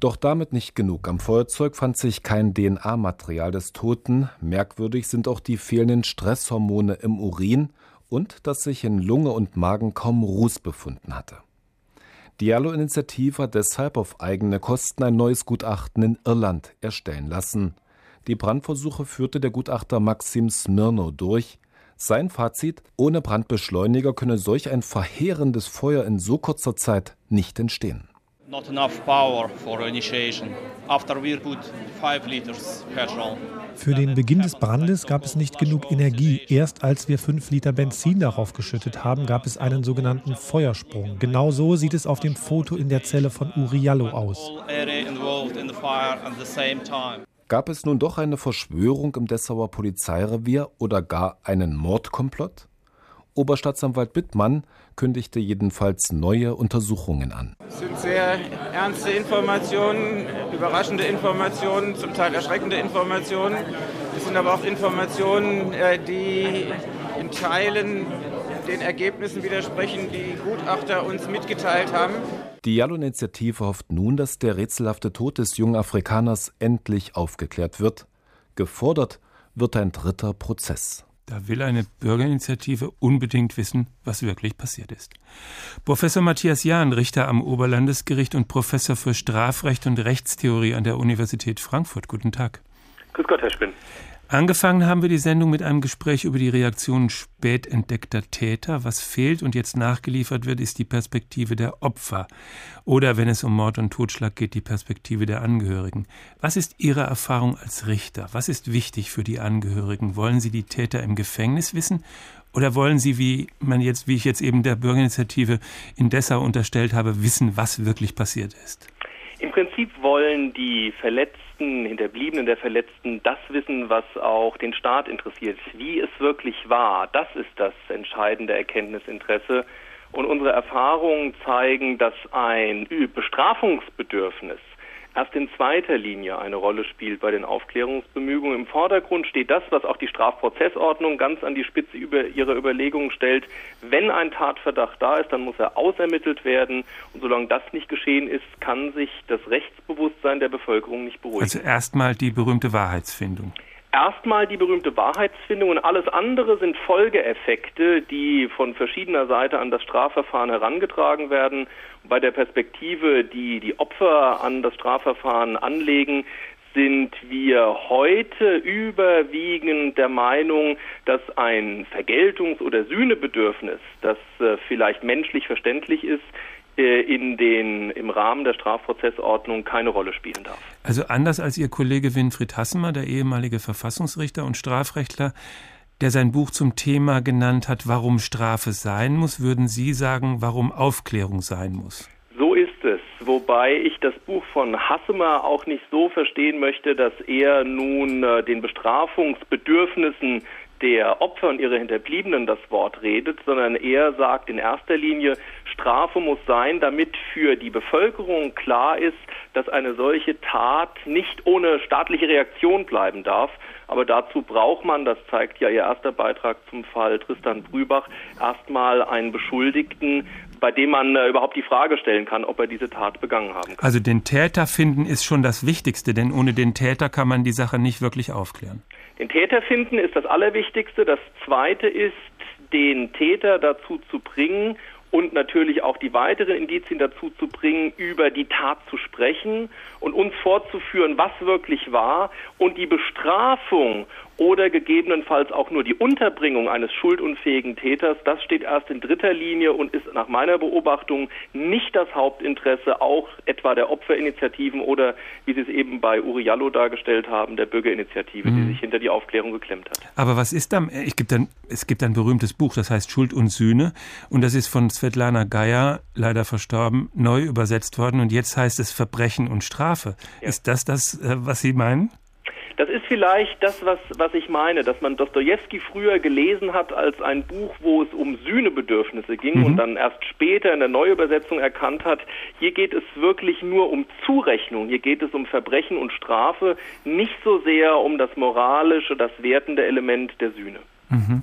Doch damit nicht genug. Am Feuerzeug fand sich kein DNA-Material des Toten. Merkwürdig sind auch die fehlenden Stresshormone im Urin und dass sich in Lunge und Magen kaum Ruß befunden hatte. Die Diallo-Initiative hat deshalb auf eigene Kosten ein neues Gutachten in Irland erstellen lassen. Die Brandversuche führte der Gutachter Maxim Smirno durch. Sein Fazit: Ohne Brandbeschleuniger könne solch ein verheerendes Feuer in so kurzer Zeit nicht entstehen. Not enough power for initiation. After we put 5 liters petrol. Für den Beginn des Brandes gab es nicht genug Energie. Erst als wir 5 Liter Benzin darauf geschüttet haben, gab es einen sogenannten Feuersprung. Genau so sieht es auf dem Foto in der Zelle von Uriallo aus. Gab es nun doch eine Verschwörung im Dessauer Polizeirevier oder gar einen Mordkomplott? Oberstaatsanwalt Bittmann kündigte jedenfalls neue Untersuchungen an. Es sind sehr ernste Informationen, überraschende Informationen, zum Teil erschreckende Informationen. Es sind aber auch Informationen, äh, die in Teilen den Ergebnissen widersprechen, die Gutachter uns mitgeteilt haben. Die Jallo-Initiative hofft nun, dass der rätselhafte Tod des jungen Afrikaners endlich aufgeklärt wird. Gefordert wird ein dritter Prozess. Da will eine Bürgerinitiative unbedingt wissen, was wirklich passiert ist. Professor Matthias Jahn, Richter am Oberlandesgericht und Professor für Strafrecht und Rechtstheorie an der Universität Frankfurt. Guten Tag. Grüß Gott, Herr Spinn. Angefangen haben wir die Sendung mit einem Gespräch über die Reaktionen spät entdeckter Täter. Was fehlt und jetzt nachgeliefert wird, ist die Perspektive der Opfer. Oder wenn es um Mord und Totschlag geht, die Perspektive der Angehörigen. Was ist Ihre Erfahrung als Richter? Was ist wichtig für die Angehörigen? Wollen Sie die Täter im Gefängnis wissen? Oder wollen Sie, wie man jetzt, wie ich jetzt eben der Bürgerinitiative in Dessau unterstellt habe, wissen, was wirklich passiert ist? Im Prinzip wollen die Verletzten, Hinterbliebenen der Verletzten das wissen, was auch den Staat interessiert, wie es wirklich war. Das ist das entscheidende Erkenntnisinteresse. Und unsere Erfahrungen zeigen, dass ein Bestrafungsbedürfnis erst in zweiter Linie eine Rolle spielt bei den Aufklärungsbemühungen. Im Vordergrund steht das, was auch die Strafprozessordnung ganz an die Spitze über ihrer Überlegungen stellt. Wenn ein Tatverdacht da ist, dann muss er ausermittelt werden. Und solange das nicht geschehen ist, kann sich das Rechtsbewusstsein der Bevölkerung nicht beruhigen. Also erstmal die berühmte Wahrheitsfindung erstmal die berühmte Wahrheitsfindung und alles andere sind Folgeeffekte, die von verschiedener Seite an das Strafverfahren herangetragen werden. Bei der Perspektive, die die Opfer an das Strafverfahren anlegen, sind wir heute überwiegend der Meinung, dass ein Vergeltungs- oder Sühnebedürfnis, das äh, vielleicht menschlich verständlich ist, in den, im Rahmen der Strafprozessordnung keine Rolle spielen darf. Also anders als Ihr Kollege Winfried Hassemer, der ehemalige Verfassungsrichter und Strafrechtler, der sein Buch zum Thema genannt hat, warum Strafe sein muss, würden Sie sagen, warum Aufklärung sein muss? So ist es. Wobei ich das Buch von Hassemer auch nicht so verstehen möchte, dass er nun äh, den Bestrafungsbedürfnissen der Opfer und ihre Hinterbliebenen das Wort redet, sondern er sagt in erster Linie, Strafe muss sein, damit für die Bevölkerung klar ist, dass eine solche Tat nicht ohne staatliche Reaktion bleiben darf. Aber dazu braucht man, das zeigt ja Ihr erster Beitrag zum Fall Tristan Brübach, erstmal einen Beschuldigten, bei dem man äh, überhaupt die Frage stellen kann, ob er diese Tat begangen haben kann. Also den Täter finden ist schon das Wichtigste, denn ohne den Täter kann man die Sache nicht wirklich aufklären. Den Täter finden ist das Allerwichtigste. Das Zweite ist, den Täter dazu zu bringen und natürlich auch die weiteren Indizien dazu zu bringen, über die Tat zu sprechen und uns vorzuführen, was wirklich war und die Bestrafung oder gegebenenfalls auch nur die Unterbringung eines schuldunfähigen Täters, das steht erst in dritter Linie und ist nach meiner Beobachtung nicht das Hauptinteresse auch etwa der Opferinitiativen oder, wie Sie es eben bei Uriallo dargestellt haben, der Bürgerinitiative, mhm. die sich hinter die Aufklärung geklemmt hat. Aber was ist dann, ich gibt dann, es gibt ein berühmtes Buch, das heißt Schuld und Sühne und das ist von Svetlana Geier, leider verstorben, neu übersetzt worden und jetzt heißt es Verbrechen und Strafe. Ja. Ist das das, äh, was Sie meinen? Das ist vielleicht das, was, was ich meine, dass man Dostoevsky früher gelesen hat als ein Buch, wo es um Sühnebedürfnisse ging mhm. und dann erst später in der Neuübersetzung erkannt hat, hier geht es wirklich nur um Zurechnung, hier geht es um Verbrechen und Strafe, nicht so sehr um das moralische, das wertende Element der Sühne. Mhm.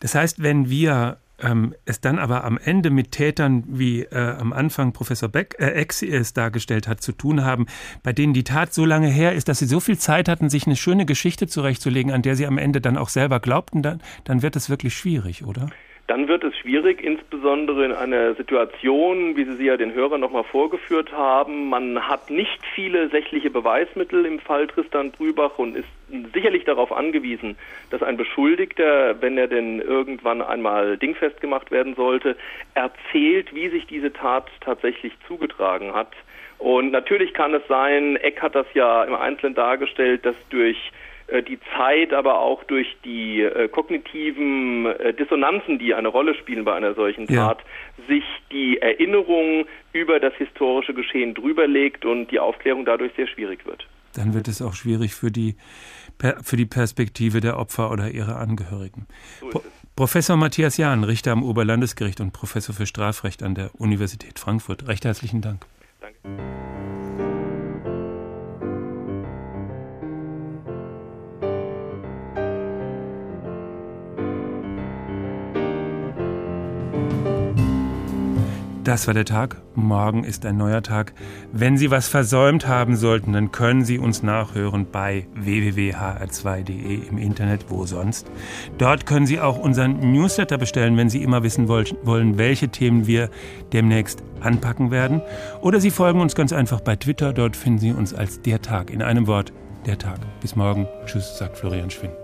Das heißt, wenn wir ähm, es dann aber am Ende mit Tätern, wie äh, am Anfang Professor Beck, äh, Exi es dargestellt hat, zu tun haben, bei denen die Tat so lange her ist, dass sie so viel Zeit hatten, sich eine schöne Geschichte zurechtzulegen, an der sie am Ende dann auch selber glaubten, dann, dann wird es wirklich schwierig, oder? Dann wird es schwierig, insbesondere in einer Situation, wie Sie sie ja den Hörern nochmal vorgeführt haben. Man hat nicht viele sächliche Beweismittel im Fall Tristan Brübach und ist sicherlich darauf angewiesen, dass ein Beschuldigter, wenn er denn irgendwann einmal dingfest gemacht werden sollte, erzählt, wie sich diese Tat tatsächlich zugetragen hat. Und natürlich kann es sein, Eck hat das ja im Einzelnen dargestellt, dass durch die Zeit, aber auch durch die äh, kognitiven äh, Dissonanzen, die eine Rolle spielen bei einer solchen Tat, ja. sich die Erinnerung über das historische Geschehen drüberlegt und die Aufklärung dadurch sehr schwierig wird. Dann wird es auch schwierig für die, für die Perspektive der Opfer oder ihrer Angehörigen. So Professor Matthias Jahn, Richter am Oberlandesgericht und Professor für Strafrecht an der Universität Frankfurt. Recht herzlichen Dank. Danke. Das war der Tag. Morgen ist ein neuer Tag. Wenn Sie was versäumt haben sollten, dann können Sie uns nachhören bei www.hr2.de im Internet, wo sonst. Dort können Sie auch unseren Newsletter bestellen, wenn Sie immer wissen wollen, welche Themen wir demnächst anpacken werden. Oder Sie folgen uns ganz einfach bei Twitter. Dort finden Sie uns als der Tag. In einem Wort, der Tag. Bis morgen. Tschüss, sagt Florian Schwinn.